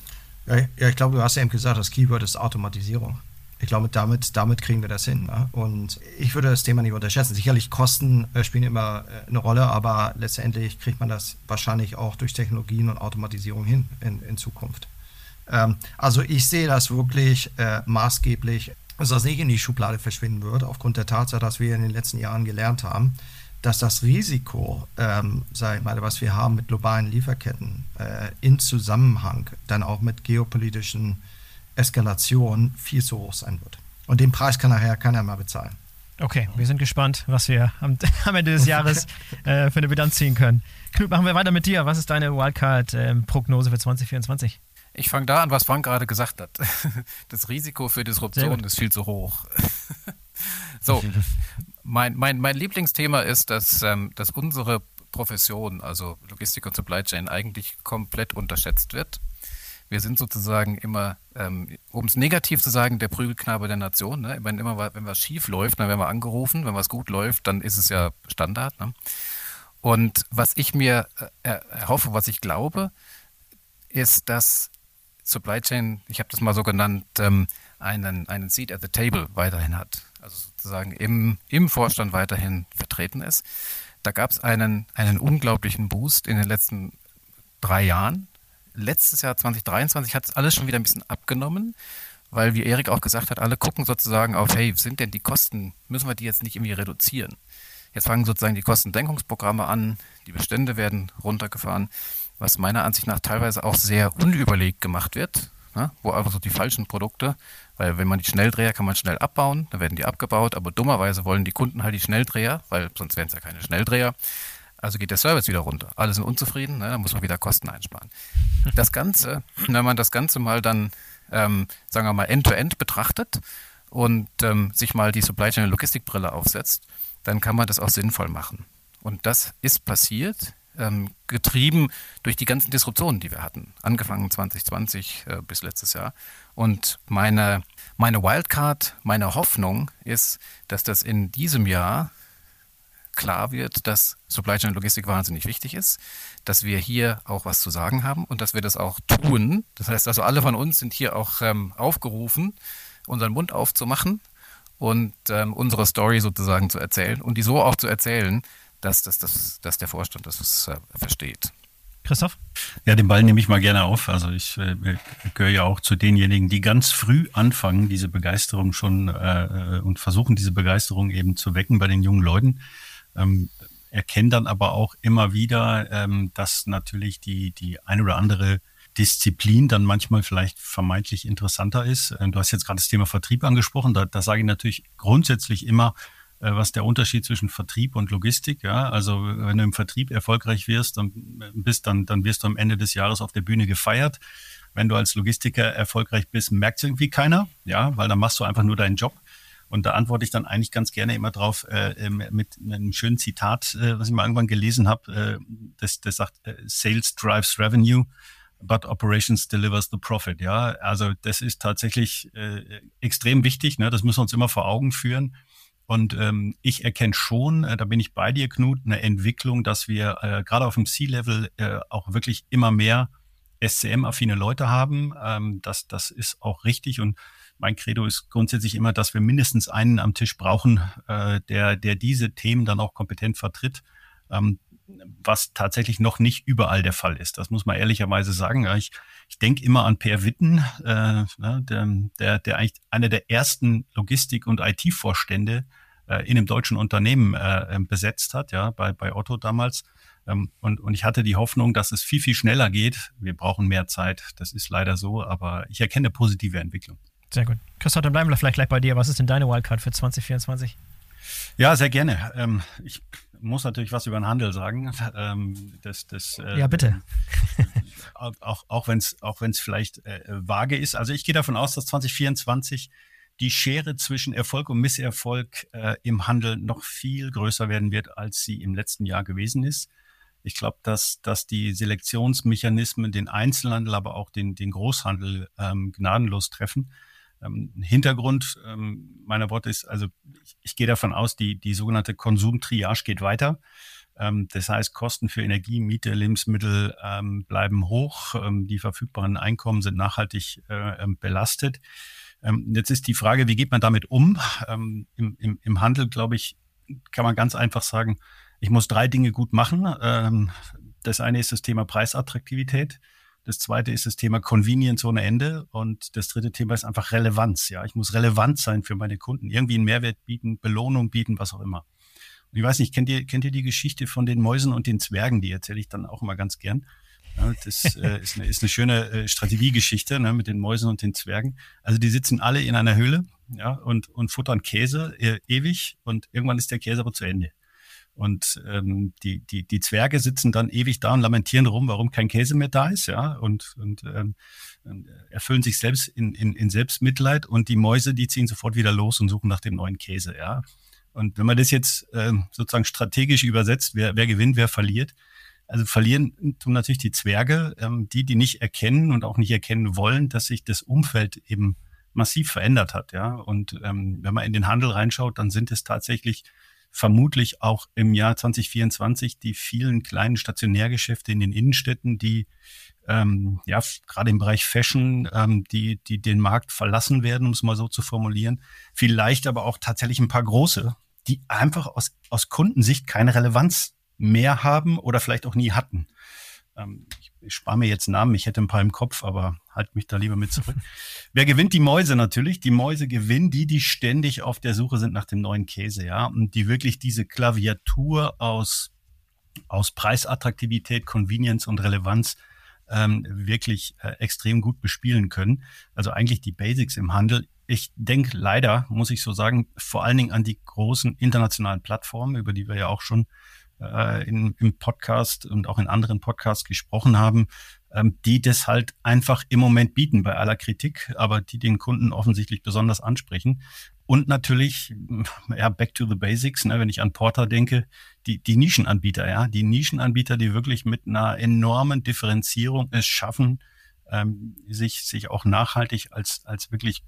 Ja, ich glaube, du hast ja eben gesagt, das Keyword ist Automatisierung. Ich glaube, damit, damit kriegen wir das hin. Ne? Und ich würde das Thema nicht unterschätzen. Sicherlich Kosten äh, spielen immer äh, eine Rolle, aber letztendlich kriegt man das wahrscheinlich auch durch Technologien und Automatisierung hin in, in Zukunft. Ähm, also ich sehe das wirklich äh, maßgeblich dass das nicht in die Schublade verschwinden wird, aufgrund der Tatsache, dass wir in den letzten Jahren gelernt haben, dass das Risiko, ähm, ich mal, was wir haben mit globalen Lieferketten äh, in Zusammenhang dann auch mit geopolitischen Eskalationen viel zu hoch sein wird. Und den Preis kann nachher keiner mehr bezahlen. Okay, wir sind gespannt, was wir am, am Ende des Jahres äh, für eine Bilanz ziehen können. Knut, machen wir weiter mit dir. Was ist deine Wildcard-Prognose für 2024? Ich fange da an, was Frank gerade gesagt hat. Das Risiko für Disruption ist viel zu hoch. so, mein, mein, mein Lieblingsthema ist, dass, ähm, dass unsere Profession, also Logistik und Supply Chain, eigentlich komplett unterschätzt wird. Wir sind sozusagen immer, ähm, um es negativ zu sagen, der Prügelknabe der Nation. Ne? Wenn immer wenn was schief läuft, dann werden wir angerufen. Wenn was gut läuft, dann ist es ja Standard. Ne? Und was ich mir äh, erhoffe, was ich glaube, ist, dass Supply Chain, ich habe das mal so genannt, ähm, einen, einen Seat at the Table weiterhin hat. Also sozusagen im, im Vorstand weiterhin vertreten ist. Da gab es einen, einen unglaublichen Boost in den letzten drei Jahren. Letztes Jahr 2023 hat es alles schon wieder ein bisschen abgenommen, weil, wie Erik auch gesagt hat, alle gucken sozusagen auf, hey, sind denn die Kosten, müssen wir die jetzt nicht irgendwie reduzieren? Jetzt fangen sozusagen die Kostendenkungsprogramme an, die Bestände werden runtergefahren was meiner Ansicht nach teilweise auch sehr unüberlegt gemacht wird, ne? wo einfach so die falschen Produkte, weil wenn man die Schnelldreher kann man schnell abbauen, dann werden die abgebaut, aber dummerweise wollen die Kunden halt die Schnelldreher, weil sonst wären es ja keine Schnelldreher. Also geht der Service wieder runter. Alle sind unzufrieden, ne? dann muss man wieder Kosten einsparen. Das Ganze, wenn man das Ganze mal dann, ähm, sagen wir mal, end-to-end -end betrachtet und ähm, sich mal die Supply Chain Logistikbrille aufsetzt, dann kann man das auch sinnvoll machen. Und das ist passiert ähm, getrieben durch die ganzen Disruptionen, die wir hatten, angefangen 2020 äh, bis letztes Jahr. Und meine, meine Wildcard, meine Hoffnung ist, dass das in diesem Jahr klar wird, dass Supply Chain Logistik wahnsinnig wichtig ist, dass wir hier auch was zu sagen haben und dass wir das auch tun. Das heißt also, alle von uns sind hier auch ähm, aufgerufen, unseren Mund aufzumachen und ähm, unsere Story sozusagen zu erzählen und die so auch zu erzählen, dass, dass, dass, dass der Vorstand das äh, versteht. Christoph? Ja, den Ball nehme ich mal gerne auf. Also ich äh, gehöre ja auch zu denjenigen, die ganz früh anfangen, diese Begeisterung schon äh, äh, und versuchen, diese Begeisterung eben zu wecken bei den jungen Leuten. Ähm, erkennen dann aber auch immer wieder, ähm, dass natürlich die, die ein oder andere Disziplin dann manchmal vielleicht vermeintlich interessanter ist. Ähm, du hast jetzt gerade das Thema Vertrieb angesprochen. Da, da sage ich natürlich grundsätzlich immer, äh, was der Unterschied zwischen Vertrieb und Logistik. Ja, also wenn du im Vertrieb erfolgreich wirst, dann bist, dann, dann wirst du am Ende des Jahres auf der Bühne gefeiert. Wenn du als Logistiker erfolgreich bist, merkt es irgendwie keiner, ja, weil dann machst du einfach nur deinen Job. Und da antworte ich dann eigentlich ganz gerne immer drauf äh, mit einem schönen Zitat, äh, was ich mal irgendwann gelesen habe. Äh, das, das sagt, äh, Sales drives revenue, but operations delivers the profit. Ja, also das ist tatsächlich äh, extrem wichtig. Ne? Das müssen wir uns immer vor Augen führen. Und ähm, ich erkenne schon, äh, da bin ich bei dir, Knut, eine Entwicklung, dass wir äh, gerade auf dem C-Level äh, auch wirklich immer mehr SCM-affine Leute haben. Ähm, das, das ist auch richtig. Und mein Credo ist grundsätzlich immer, dass wir mindestens einen am Tisch brauchen, äh, der, der diese Themen dann auch kompetent vertritt. Ähm, was tatsächlich noch nicht überall der Fall ist. Das muss man ehrlicherweise sagen. Ich, ich denke immer an Per Witten, äh, ne, der, der, der eigentlich einer der ersten Logistik- und IT-Vorstände äh, in einem deutschen Unternehmen äh, besetzt hat, ja, bei, bei Otto damals. Ähm, und, und ich hatte die Hoffnung, dass es viel, viel schneller geht. Wir brauchen mehr Zeit. Das ist leider so, aber ich erkenne positive Entwicklung. Sehr gut. Christoph, dann bleiben wir vielleicht gleich bei dir. Was ist denn deine Wildcard für 2024? Ja, sehr gerne. Ähm, ich muss natürlich was über den Handel sagen. Ähm, das, das, äh, ja, bitte. auch auch wenn es auch wenn's vielleicht äh, vage ist. Also ich gehe davon aus, dass 2024 die Schere zwischen Erfolg und Misserfolg äh, im Handel noch viel größer werden wird, als sie im letzten Jahr gewesen ist. Ich glaube, dass, dass die Selektionsmechanismen den Einzelhandel, aber auch den, den Großhandel ähm, gnadenlos treffen. Ähm, Hintergrund ähm, meiner Worte ist, also ich, gehe davon aus, die, die sogenannte Konsumtriage geht weiter. Ähm, das heißt, Kosten für Energie, Miete, Lebensmittel bleiben hoch. Die verfügbaren Einkommen sind nachhaltig äh, belastet. Jetzt ist die Frage, wie geht man damit um? Im, im, Im Handel, glaube ich, kann man ganz einfach sagen, ich muss drei Dinge gut machen. Das eine ist das Thema Preisattraktivität. Das zweite ist das Thema Convenience ohne Ende. Und das dritte Thema ist einfach Relevanz. Ja, ich muss relevant sein für meine Kunden, irgendwie einen Mehrwert bieten, Belohnung bieten, was auch immer. Und ich weiß nicht, kennt ihr, kennt ihr die Geschichte von den Mäusen und den Zwergen? Die erzähle ich dann auch immer ganz gern. Ja, das äh, ist, eine, ist eine schöne äh, Strategiegeschichte ne, mit den Mäusen und den Zwergen. Also die sitzen alle in einer Höhle ja, und, und futtern Käse äh, ewig und irgendwann ist der Käse aber zu Ende. Und ähm, die, die, die Zwerge sitzen dann ewig da und lamentieren rum, warum kein Käse mehr da ist, ja, und, und ähm, erfüllen sich selbst in, in, in Selbstmitleid und die Mäuse, die ziehen sofort wieder los und suchen nach dem neuen Käse, ja. Und wenn man das jetzt ähm, sozusagen strategisch übersetzt, wer, wer gewinnt, wer verliert, also verlieren tun natürlich die Zwerge, ähm, die, die nicht erkennen und auch nicht erkennen wollen, dass sich das Umfeld eben massiv verändert hat, ja. Und ähm, wenn man in den Handel reinschaut, dann sind es tatsächlich vermutlich auch im Jahr 2024 die vielen kleinen Stationärgeschäfte in den Innenstädten, die ähm, ja gerade im Bereich Fashion, ähm, die die den Markt verlassen werden, um es mal so zu formulieren. Vielleicht aber auch tatsächlich ein paar große, die einfach aus aus Kundensicht keine Relevanz mehr haben oder vielleicht auch nie hatten. Ähm, ich, ich spare mir jetzt Namen, ich hätte ein paar im Kopf, aber halt mich da lieber mit zurück. Wer gewinnt? Die Mäuse natürlich. Die Mäuse gewinnen die, die ständig auf der Suche sind nach dem neuen Käse, ja, und die wirklich diese Klaviatur aus, aus Preisattraktivität, Convenience und Relevanz ähm, wirklich äh, extrem gut bespielen können. Also eigentlich die Basics im Handel. Ich denke leider, muss ich so sagen, vor allen Dingen an die großen internationalen Plattformen, über die wir ja auch schon äh, in, im Podcast und auch in anderen Podcasts gesprochen haben, ähm, die das halt einfach im Moment bieten bei aller Kritik, aber die den Kunden offensichtlich besonders ansprechen. Und natürlich, ja, back to the basics, ne, wenn ich an Porter denke, die, die Nischenanbieter, ja, die Nischenanbieter, die wirklich mit einer enormen Differenzierung es schaffen, ähm, sich, sich auch nachhaltig als, als wirklich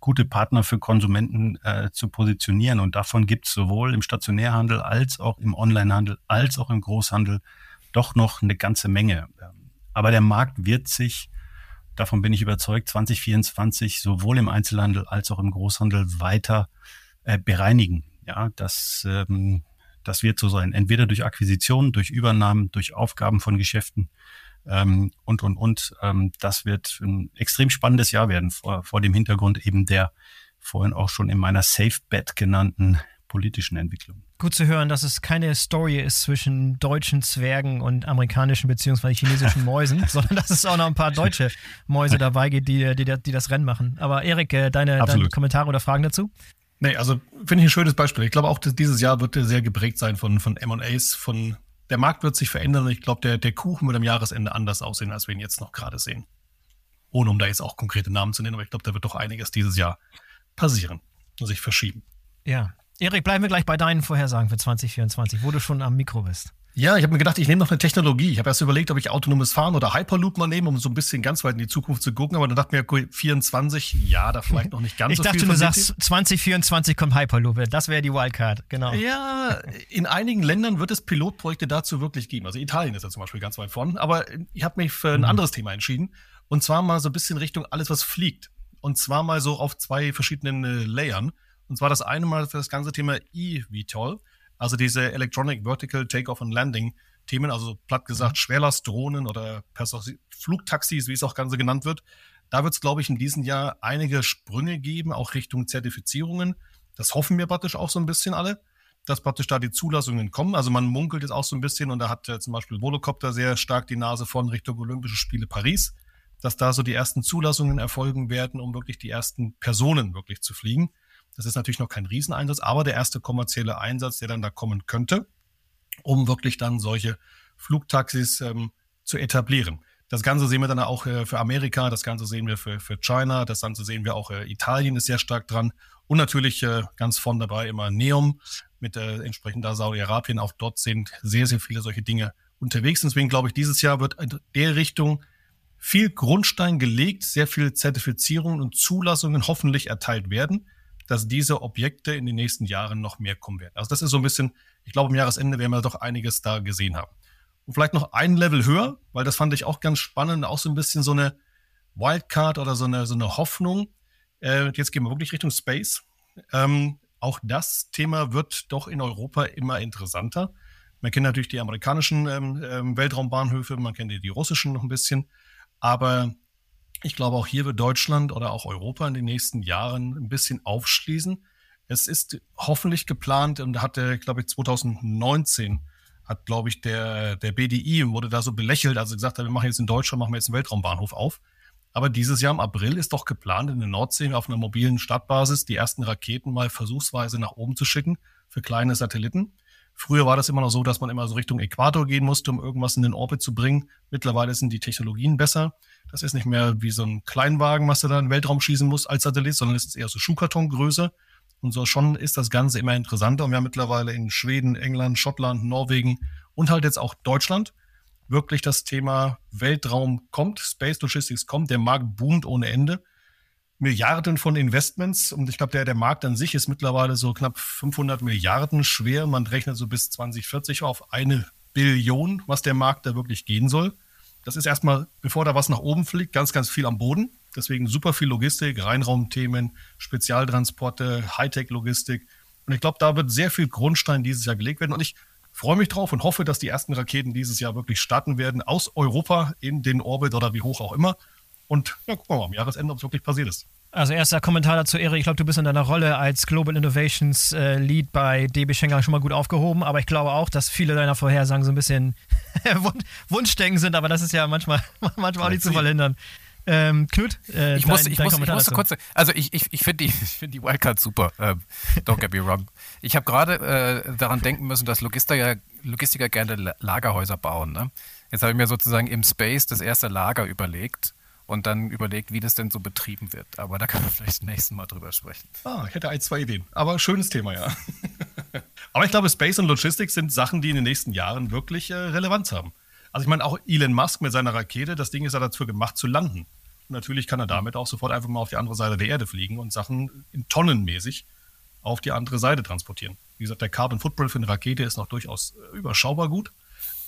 gute Partner für Konsumenten äh, zu positionieren. Und davon gibt es sowohl im Stationärhandel als auch im Onlinehandel als auch im Großhandel doch noch eine ganze Menge. Aber der Markt wird sich, davon bin ich überzeugt, 2024 sowohl im Einzelhandel als auch im Großhandel weiter äh, bereinigen. Ja, das, ähm, das wird so sein. Entweder durch Akquisitionen, durch Übernahmen, durch Aufgaben von Geschäften ähm, und, und, und. Ähm, das wird ein extrem spannendes Jahr werden vor, vor dem Hintergrund eben der vorhin auch schon in meiner Safe Bet genannten politischen Entwicklung. Gut zu hören, dass es keine Story ist zwischen deutschen Zwergen und amerikanischen bzw. chinesischen Mäusen, sondern dass es auch noch ein paar deutsche Mäuse dabei gibt, die, die, die das Rennen machen. Aber Erik, äh, deine, deine Kommentare oder Fragen dazu? Nee, also finde ich ein schönes Beispiel. Ich glaube auch, dass dieses Jahr wird sehr geprägt sein von, von M&As, von der Markt wird sich verändern und ich glaube, der, der Kuchen wird am Jahresende anders aussehen, als wir ihn jetzt noch gerade sehen. Ohne um da jetzt auch konkrete Namen zu nennen, aber ich glaube, da wird doch einiges dieses Jahr passieren. sich verschieben. Ja. Erik, bleiben wir gleich bei deinen Vorhersagen für 2024, wo du schon am Mikro bist. Ja, ich habe mir gedacht, ich nehme noch eine Technologie. Ich habe erst überlegt, ob ich autonomes Fahren oder Hyperloop mal nehme, um so ein bisschen ganz weit in die Zukunft zu gucken. Aber dann dachte ich mir, 24, ja, da vielleicht noch nicht ganz ich so dachte, viel. du von sagst, City. 2024 kommt Hyperloop. Das wäre die Wildcard, genau. Ja, in einigen Ländern wird es Pilotprojekte dazu wirklich geben. Also Italien ist ja zum Beispiel ganz weit vorn. Aber ich habe mich für ein anderes Thema entschieden. Und zwar mal so ein bisschen Richtung alles, was fliegt. Und zwar mal so auf zwei verschiedenen äh, Layern. Und zwar das eine Mal für das ganze Thema eVTOL, also diese Electronic Vertical Takeoff and Landing Themen, also platt gesagt Schwerlastdrohnen oder Flugtaxis, wie es auch Ganze genannt wird. Da wird es, glaube ich, in diesem Jahr einige Sprünge geben, auch Richtung Zertifizierungen. Das hoffen wir praktisch auch so ein bisschen alle, dass praktisch da die Zulassungen kommen. Also man munkelt jetzt auch so ein bisschen und da hat äh, zum Beispiel Volocopter sehr stark die Nase von Richtung Olympische Spiele Paris, dass da so die ersten Zulassungen erfolgen werden, um wirklich die ersten Personen wirklich zu fliegen. Das ist natürlich noch kein Rieseneinsatz, aber der erste kommerzielle Einsatz, der dann da kommen könnte, um wirklich dann solche Flugtaxis ähm, zu etablieren. Das Ganze sehen wir dann auch äh, für Amerika, das Ganze sehen wir für, für China, das Ganze sehen wir auch, äh, Italien ist sehr stark dran und natürlich äh, ganz vorn dabei immer Neum mit äh, entsprechend da Saudi-Arabien. Auch dort sind sehr, sehr viele solche Dinge unterwegs. Deswegen glaube ich, dieses Jahr wird in der Richtung viel Grundstein gelegt, sehr viel Zertifizierungen und Zulassungen hoffentlich erteilt werden, dass diese Objekte in den nächsten Jahren noch mehr kommen werden. Also das ist so ein bisschen, ich glaube, am Jahresende werden wir doch einiges da gesehen haben. Und vielleicht noch ein Level höher, weil das fand ich auch ganz spannend, auch so ein bisschen so eine Wildcard oder so eine, so eine Hoffnung. Äh, jetzt gehen wir wirklich Richtung Space. Ähm, auch das Thema wird doch in Europa immer interessanter. Man kennt natürlich die amerikanischen ähm, ähm, Weltraumbahnhöfe, man kennt die, die russischen noch ein bisschen. Aber ich glaube, auch hier wird Deutschland oder auch Europa in den nächsten Jahren ein bisschen aufschließen. Es ist hoffentlich geplant und hatte, glaube ich, 2019 hat, glaube ich, der, der BDI wurde da so belächelt, also gesagt hat, wir machen jetzt in Deutschland, machen wir jetzt einen Weltraumbahnhof auf. Aber dieses Jahr im April ist doch geplant, in der Nordsee auf einer mobilen Startbasis die ersten Raketen mal versuchsweise nach oben zu schicken für kleine Satelliten. Früher war das immer noch so, dass man immer so Richtung Äquator gehen musste, um irgendwas in den Orbit zu bringen. Mittlerweile sind die Technologien besser. Das ist nicht mehr wie so ein Kleinwagen, was du da in den Weltraum schießen muss als Satellit, sondern es ist eher so Schuhkartongröße. Und so schon ist das Ganze immer interessanter. Und wir haben mittlerweile in Schweden, England, Schottland, Norwegen und halt jetzt auch Deutschland wirklich das Thema Weltraum kommt, Space Logistics kommt, der Markt boomt ohne Ende. Milliarden von Investments und ich glaube, der, der Markt an sich ist mittlerweile so knapp 500 Milliarden schwer. Man rechnet so bis 2040 auf eine Billion, was der Markt da wirklich gehen soll. Das ist erstmal, bevor da was nach oben fliegt, ganz, ganz viel am Boden. Deswegen super viel Logistik, Reinraumthemen, Spezialtransporte, Hightech-Logistik. Und ich glaube, da wird sehr viel Grundstein dieses Jahr gelegt werden. Und ich freue mich drauf und hoffe, dass die ersten Raketen dieses Jahr wirklich starten werden aus Europa in den Orbit oder wie hoch auch immer. Und ja, gucken wir mal am Jahresende, ob es wirklich passiert ist. Also erster Kommentar dazu, Erik. Ich glaube, du bist in deiner Rolle als Global Innovations äh, Lead bei DB Schenker schon mal gut aufgehoben, aber ich glaube auch, dass viele deiner Vorhersagen so ein bisschen Wunschdenken sind, aber das ist ja manchmal, manchmal auch nicht zu verhindern. Ähm, Knut, äh, ich dein, ich dein musste, ich musste kurz, also ich, ich, ich finde die, find die Wildcard super, ähm, don't get me wrong. Ich habe gerade äh, daran denken müssen, dass Logistiker, Logistiker gerne Lagerhäuser bauen. Ne? Jetzt habe ich mir sozusagen im Space das erste Lager überlegt und dann überlegt, wie das denn so betrieben wird. Aber da kann man vielleicht das nächste Mal drüber sprechen. Ah, ich hätte ein, zwei Ideen. Aber schönes Thema, ja. Aber ich glaube, Space und Logistics sind Sachen, die in den nächsten Jahren wirklich äh, Relevanz haben. Also ich meine, auch Elon Musk mit seiner Rakete, das Ding ist ja dafür gemacht zu landen. Und natürlich kann er damit auch sofort einfach mal auf die andere Seite der Erde fliegen und Sachen in tonnenmäßig auf die andere Seite transportieren. Wie gesagt, der Carbon Footprint für eine Rakete ist noch durchaus äh, überschaubar gut,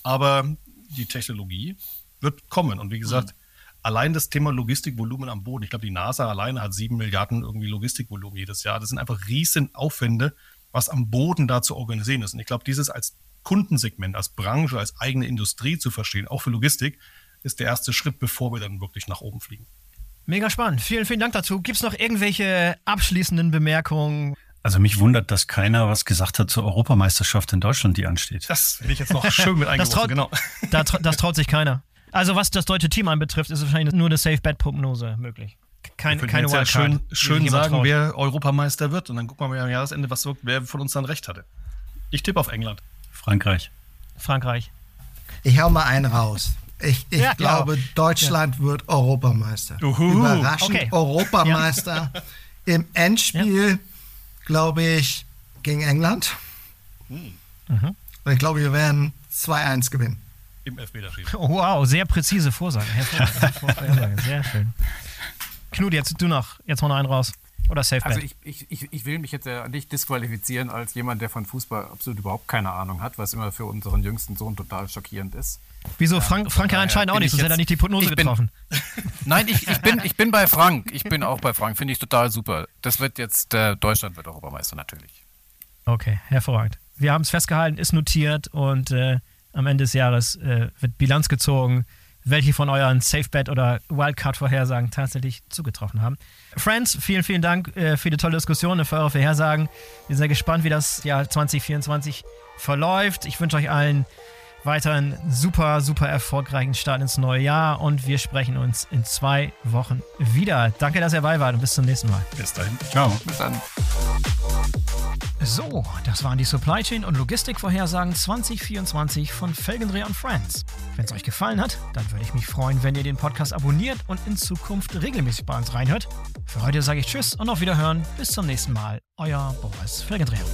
aber die Technologie wird kommen. Und wie gesagt, mhm. Allein das Thema Logistikvolumen am Boden, ich glaube, die NASA alleine hat sieben Milliarden irgendwie Logistikvolumen jedes Jahr. Das sind einfach riesen Aufwände, was am Boden da zu organisieren ist. Und ich glaube, dieses als Kundensegment, als Branche, als eigene Industrie zu verstehen, auch für Logistik, ist der erste Schritt, bevor wir dann wirklich nach oben fliegen. Mega spannend. Vielen, vielen Dank dazu. Gibt es noch irgendwelche abschließenden Bemerkungen? Also mich wundert, dass keiner was gesagt hat zur Europameisterschaft in Deutschland, die ansteht. Das will ich jetzt noch schön mit eingeworfen, genau. Da, das traut sich keiner. Also was das deutsche Team anbetrifft, ist wahrscheinlich nur eine Safe-Bet-Prognose möglich. Kein, keine jetzt ja schön, schön sagen, wer Europameister wird und dann gucken wir mal am Jahresende, was wer von uns dann recht hatte. Ich tippe auf England. Frankreich. Frankreich. Ich hau mal einen raus. Ich, ich ja, glaube, ja. Deutschland ja. wird Europameister. Uhu. Überraschend okay. Europameister im Endspiel glaube ich, gegen England. Hm. Mhm. Und ich glaube, wir werden 2-1 gewinnen. Im Elfmeterschießen. Oh, wow, sehr präzise Vorsage. Hervorragend. sehr schön. Knut, jetzt du noch. Jetzt mal noch einen raus. Oder Safe Also ich, ich, ich, will mich jetzt ja nicht disqualifizieren als jemand, der von Fußball absolut überhaupt keine Ahnung hat, was immer für unseren jüngsten Sohn total schockierend ist. Wieso? Frank, Frank ja anscheinend auch nicht, sonst hätte er nicht die Prognose bin, getroffen. Nein, ich, ich, bin, ich bin bei Frank. Ich bin auch bei Frank. Finde ich total super. Das wird jetzt, äh, Deutschland wird Europameister natürlich. Okay, hervorragend. Wir haben es festgehalten, ist notiert und äh, am Ende des Jahres äh, wird Bilanz gezogen, welche von euren Safe-Bet oder Wildcard-Vorhersagen tatsächlich zugetroffen haben. Friends, vielen, vielen Dank äh, für die tolle Diskussion und für eure Vorhersagen. Wir sind sehr gespannt, wie das Jahr 2024 verläuft. Ich wünsche euch allen weiterhin super, super erfolgreichen Start ins neue Jahr und wir sprechen uns in zwei Wochen wieder. Danke, dass ihr dabei wart und bis zum nächsten Mal. Bis dahin. Ciao. Bis dann. So, das waren die Supply Chain und Logistikvorhersagen 2024 von Felgendreher und Friends. Wenn es euch gefallen hat, dann würde ich mich freuen, wenn ihr den Podcast abonniert und in Zukunft regelmäßig bei uns reinhört. Für heute sage ich Tschüss und auf Wiederhören. Bis zum nächsten Mal. Euer Boris Felgendreher.